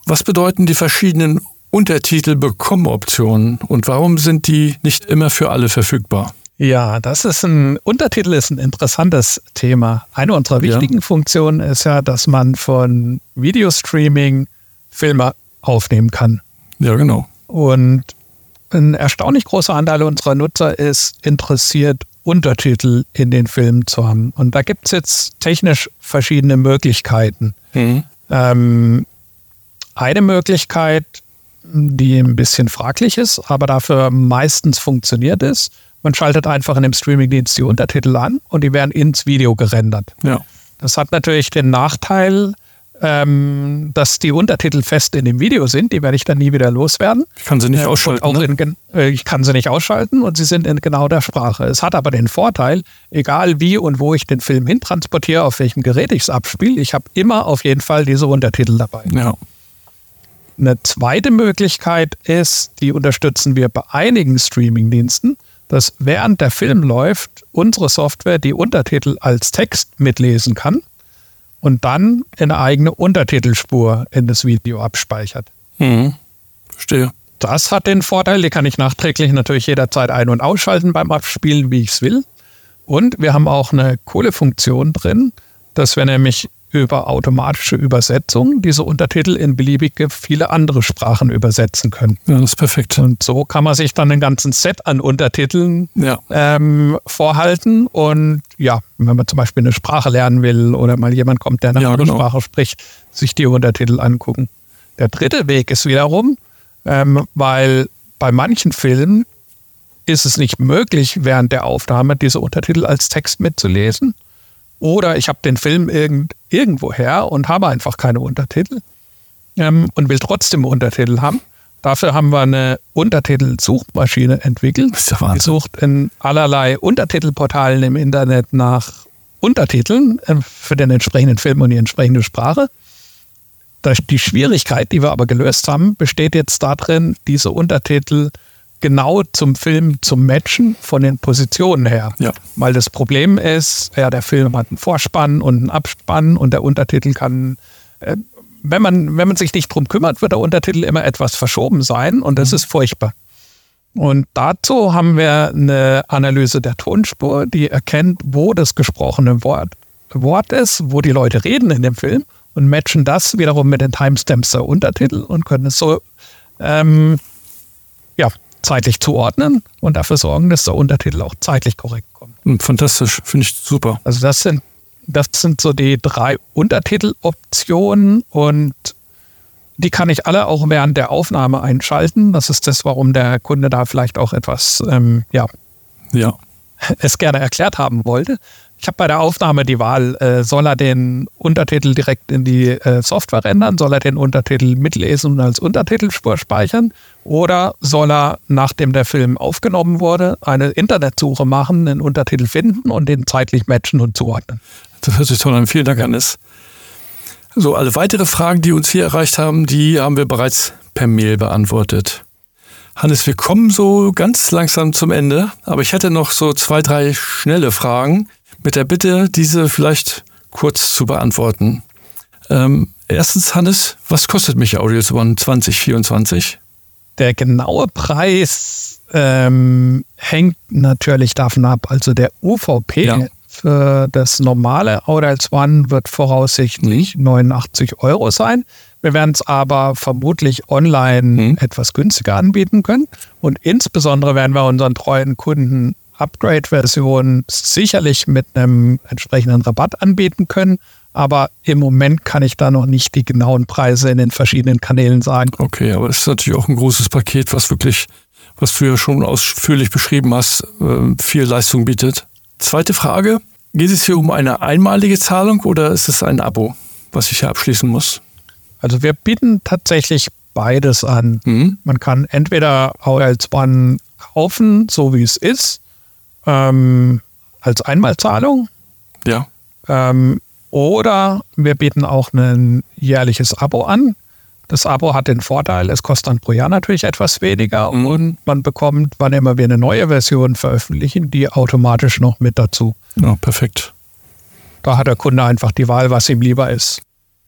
Was bedeuten die verschiedenen Untertitel-Bekommoptionen und warum sind die nicht immer für alle verfügbar? Ja, das ist ein Untertitel ist ein interessantes Thema. Eine unserer wichtigen ja. Funktionen ist ja, dass man von Videostreaming Filme aufnehmen kann. Ja, genau. Und ein erstaunlich großer Anteil unserer Nutzer ist interessiert, Untertitel in den Filmen zu haben. Und da gibt es jetzt technisch verschiedene Möglichkeiten. Mhm. Ähm, eine Möglichkeit, die ein bisschen fraglich ist, aber dafür meistens funktioniert ist, man schaltet einfach in dem Streamingdienst die Untertitel an und die werden ins Video gerendert. Ja. Das hat natürlich den Nachteil, ähm, dass die Untertitel fest in dem Video sind. Die werde ich dann nie wieder loswerden. Ich kann sie nicht äh, ausschalten. Ne? In, äh, ich kann sie nicht ausschalten und sie sind in genau der Sprache. Es hat aber den Vorteil, egal wie und wo ich den Film hintransportiere, auf welchem Gerät ich es abspiele, ich habe immer auf jeden Fall diese Untertitel dabei. Ja. Eine zweite Möglichkeit ist, die unterstützen wir bei einigen Streamingdiensten dass während der Film läuft, unsere Software die Untertitel als Text mitlesen kann und dann eine eigene Untertitelspur in das Video abspeichert. Mhm. Verstehe. Das hat den Vorteil, die kann ich nachträglich natürlich jederzeit ein- und ausschalten beim Abspielen, wie ich es will. Und wir haben auch eine coole Funktion drin, dass wir nämlich über automatische Übersetzung diese Untertitel in beliebige viele andere Sprachen übersetzen können. Ja, das ist perfekt. Und so kann man sich dann ein ganzes Set an Untertiteln Ja. ähm, vorhalten. Und ja, wenn man zum Beispiel eine Sprache lernen will oder mal jemand kommt, der eine Ja, andere genau. Sprache spricht, sich die Untertitel angucken. Der dritte Weg ist wiederum, ähm, weil bei manchen Filmen ist es nicht möglich, während der Aufnahme diese Untertitel als Text mitzulesen. Oder ich habe den Film irgend, irgendwoher und habe einfach keine Untertitel ähm, und will trotzdem Untertitel haben. Dafür haben wir eine Untertitelsuchmaschine entwickelt. Die sucht in allerlei Untertitelportalen im Internet nach Untertiteln äh, für den entsprechenden Film und die entsprechende Sprache. Die Schwierigkeit, die wir aber gelöst haben, besteht jetzt darin, diese Untertitel genau zum Film zu matchen von den Positionen her. Ja. Weil das Problem ist, ja, der Film hat einen Vorspann und einen Abspann und der Untertitel kann, äh, wenn man, wenn man sich nicht drum kümmert, wird der Untertitel immer etwas verschoben sein und das ist furchtbar. Und dazu haben wir eine Analyse der Tonspur, die erkennt, wo das gesprochene Wort, Wort ist, wo die Leute reden in dem Film und matchen das wiederum mit den Timestamps der Untertitel und können es so ähm, ja, zeitlich zuordnen und dafür sorgen, dass der Untertitel auch zeitlich korrekt kommt. Hm, Fantastisch, finde ich super. Also das sind, das sind so die drei Untertiteloptionen und die kann ich alle auch während der Aufnahme einschalten. Das ist das, warum der Kunde da vielleicht auch etwas, ähm, ja, Ja. <laughs> es gerne erklärt haben wollte. Ich habe bei der Aufnahme die Wahl, äh, soll er den Untertitel direkt in die äh, Software ändern, soll er den Untertitel mitlesen und als Untertitelspur speichern oder soll er, nachdem der Film aufgenommen wurde, eine Internetsuche machen, den Untertitel finden und den zeitlich matchen und zuordnen. Das hört sich toll an. Vielen Dank, Hannes. So, alle weitere Fragen, die uns hier erreicht haben, die haben wir bereits per Mail beantwortet. Hannes, wir kommen so ganz langsam zum Ende, aber ich hätte noch so zwei, drei schnelle Fragen mit der Bitte, diese vielleicht kurz zu beantworten. Ähm, erstens, Hannes, was kostet mich Audios One 2024? Der genaue Preis ähm, hängt natürlich davon ab. Also der UVP Ja. für das normale Audials One wird voraussichtlich 89 Euro sein. Wir werden es aber vermutlich online Mhm. etwas günstiger anbieten können. Und insbesondere werden wir unseren treuen Kunden Upgrade-Versionen sicherlich mit einem entsprechenden Rabatt anbieten können. Aber im Moment kann ich da noch nicht die genauen Preise in den verschiedenen Kanälen sagen. Okay, aber das ist natürlich auch ein großes Paket, was wirklich, was du ja schon ausführlich beschrieben hast, äh, viel Leistung bietet. Zweite Frage. Geht es hier um eine einmalige Zahlung oder ist es ein Abo, was ich hier abschließen muss? Also wir bieten tatsächlich beides an. Mhm. Man kann entweder AOL One kaufen, so wie es ist, ähm, als Einmalzahlung, Ja. ähm, oder wir bieten auch ein jährliches Abo an. Das Abo hat den Vorteil, es kostet dann pro Jahr natürlich etwas weniger Mhm. und man bekommt, wann immer wir eine neue Version veröffentlichen, die automatisch noch mit dazu. Ja, perfekt. Da hat der Kunde einfach die Wahl, was ihm lieber ist.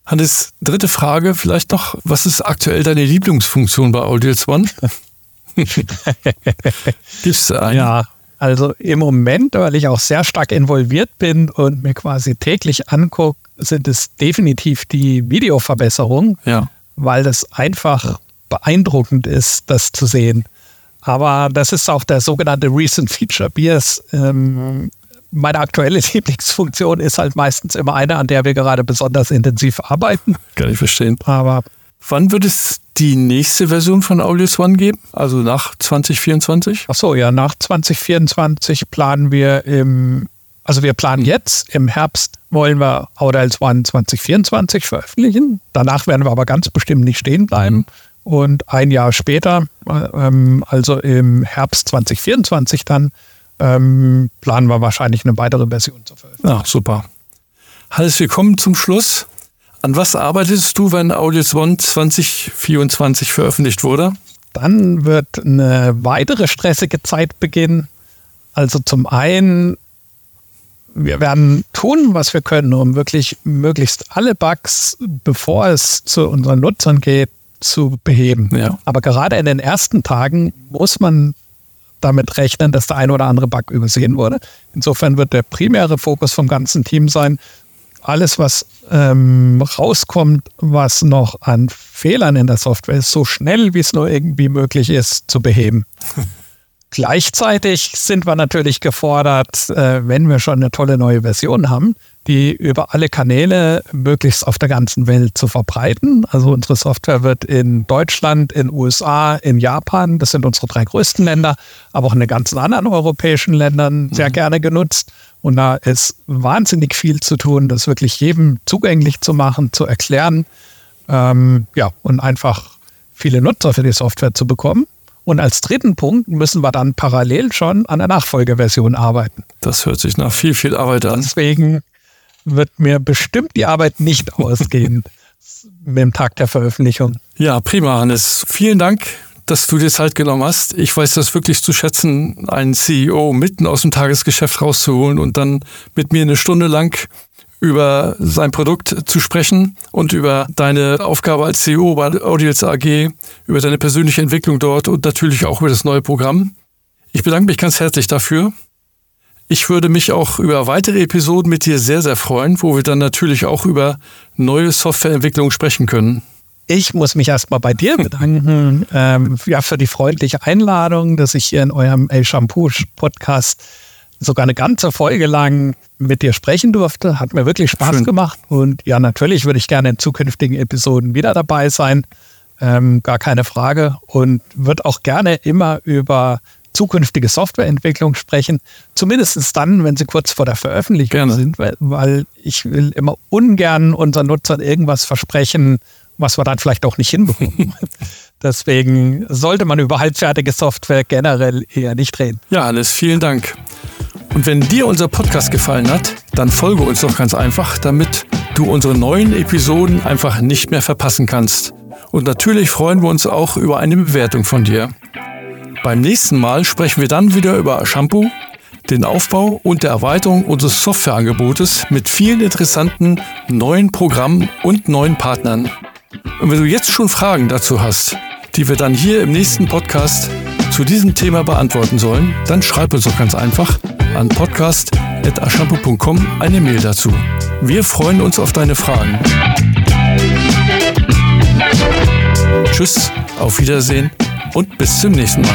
Hannes, dritte Frage vielleicht noch. Was ist aktuell deine Lieblingsfunktion bei Audios One? <laughs> Gibt es eine? Ja, also im Moment, weil ich auch sehr stark involviert bin und mir quasi täglich angucke, sind es definitiv die Videoverbesserungen, Ja. weil das einfach beeindruckend ist, das zu sehen. Aber das ist auch der sogenannte Recent Feature Bias. Ähm, meine aktuelle <laughs> Lieblingsfunktion ist halt meistens immer eine, an der wir gerade besonders intensiv arbeiten. Kann ich verstehen. Aber Wann wird es die nächste Version von Audios One geben? Also nach 2024? Ach so, ja, nach 2024 planen wir im, also wir planen jetzt im Herbst wollen wir Audials One 2024 veröffentlichen. Danach werden wir aber ganz bestimmt nicht stehen bleiben. Und ein Jahr später, äh, ähm, also im Herbst 2024 dann, ähm, planen wir wahrscheinlich eine weitere Version zu veröffentlichen. Ja, super. Hannes, wir kommen zum Schluss. An was arbeitest du, wenn Audios One 2024 veröffentlicht wurde? Dann wird eine weitere stressige Zeit beginnen. Also zum einen, wir werden tun, was wir können, um wirklich möglichst alle Bugs, bevor es zu unseren Nutzern geht, zu beheben. Ja. Aber gerade in den ersten Tagen muss man damit rechnen, dass der ein oder andere Bug übersehen wurde. Insofern wird der primäre Fokus vom ganzen Team sein, alles, was ähm, rauskommt, was noch an Fehlern in der Software ist, so schnell wie es nur irgendwie möglich ist, zu beheben. <laughs> Gleichzeitig sind wir natürlich gefordert, äh, wenn wir schon eine tolle neue Version haben, die über alle Kanäle möglichst auf der ganzen Welt zu verbreiten. Also unsere Software wird in Deutschland, in USA, in Japan, das sind unsere drei größten Länder, aber auch in den ganzen anderen europäischen Ländern sehr mhm. gerne genutzt. Und da ist wahnsinnig viel zu tun, das wirklich jedem zugänglich zu machen, zu erklären. Ähm, ja, und einfach viele Nutzer für die Software zu bekommen. Und als dritten Punkt müssen wir dann parallel schon an der Nachfolgeversion arbeiten. Das hört sich nach viel, viel Arbeit an. Deswegen wird mir bestimmt die Arbeit nicht <laughs> ausgehen mit dem Tag der Veröffentlichung. Ja, prima, Hannes. Vielen Dank dass du dir Zeit genommen hast. Ich weiß das wirklich zu schätzen, einen CEO mitten aus dem Tagesgeschäft rauszuholen und dann mit mir eine Stunde lang über sein Produkt zu sprechen und über deine Aufgabe als CEO bei Audiels AG, über deine persönliche Entwicklung dort und natürlich auch über das neue Programm. Ich bedanke mich ganz herzlich dafür. Ich würde mich auch über weitere Episoden mit dir sehr, sehr freuen, wo wir dann natürlich auch über neue Softwareentwicklung sprechen können. Ich muss mich erstmal bei dir <laughs> bedanken ähm, ja, für die freundliche Einladung, dass ich hier in eurem El Shampoo Podcast sogar eine ganze Folge lang mit dir sprechen durfte. Hat mir wirklich Spaß Schön. gemacht. Und ja, natürlich würde ich gerne in zukünftigen Episoden wieder dabei sein. Ähm, gar keine Frage. Und würde auch gerne immer über zukünftige Softwareentwicklung sprechen. Zumindest dann, wenn sie kurz vor der Veröffentlichung gerne. sind, weil, weil ich will immer ungern unseren Nutzern irgendwas versprechen, was wir dann vielleicht auch nicht hinbekommen. <laughs> Deswegen sollte man über halbfertige Software generell eher nicht reden. Ja, alles vielen Dank. Und wenn dir unser Podcast gefallen hat, dann folge uns doch ganz einfach, damit du unsere neuen Episoden einfach nicht mehr verpassen kannst. Und natürlich freuen wir uns auch über eine Bewertung von dir. Beim nächsten Mal sprechen wir dann wieder über Shampoo, den Aufbau und der Erweiterung unseres Softwareangebotes mit vielen interessanten neuen Programmen und neuen Partnern. Und wenn du jetzt schon Fragen dazu hast, die wir dann hier im nächsten Podcast zu diesem Thema beantworten sollen, dann schreib uns doch ganz einfach an podcast.ashampo.com eine Mail dazu. Wir freuen uns auf deine Fragen. Tschüss, auf Wiedersehen und bis zum nächsten Mal.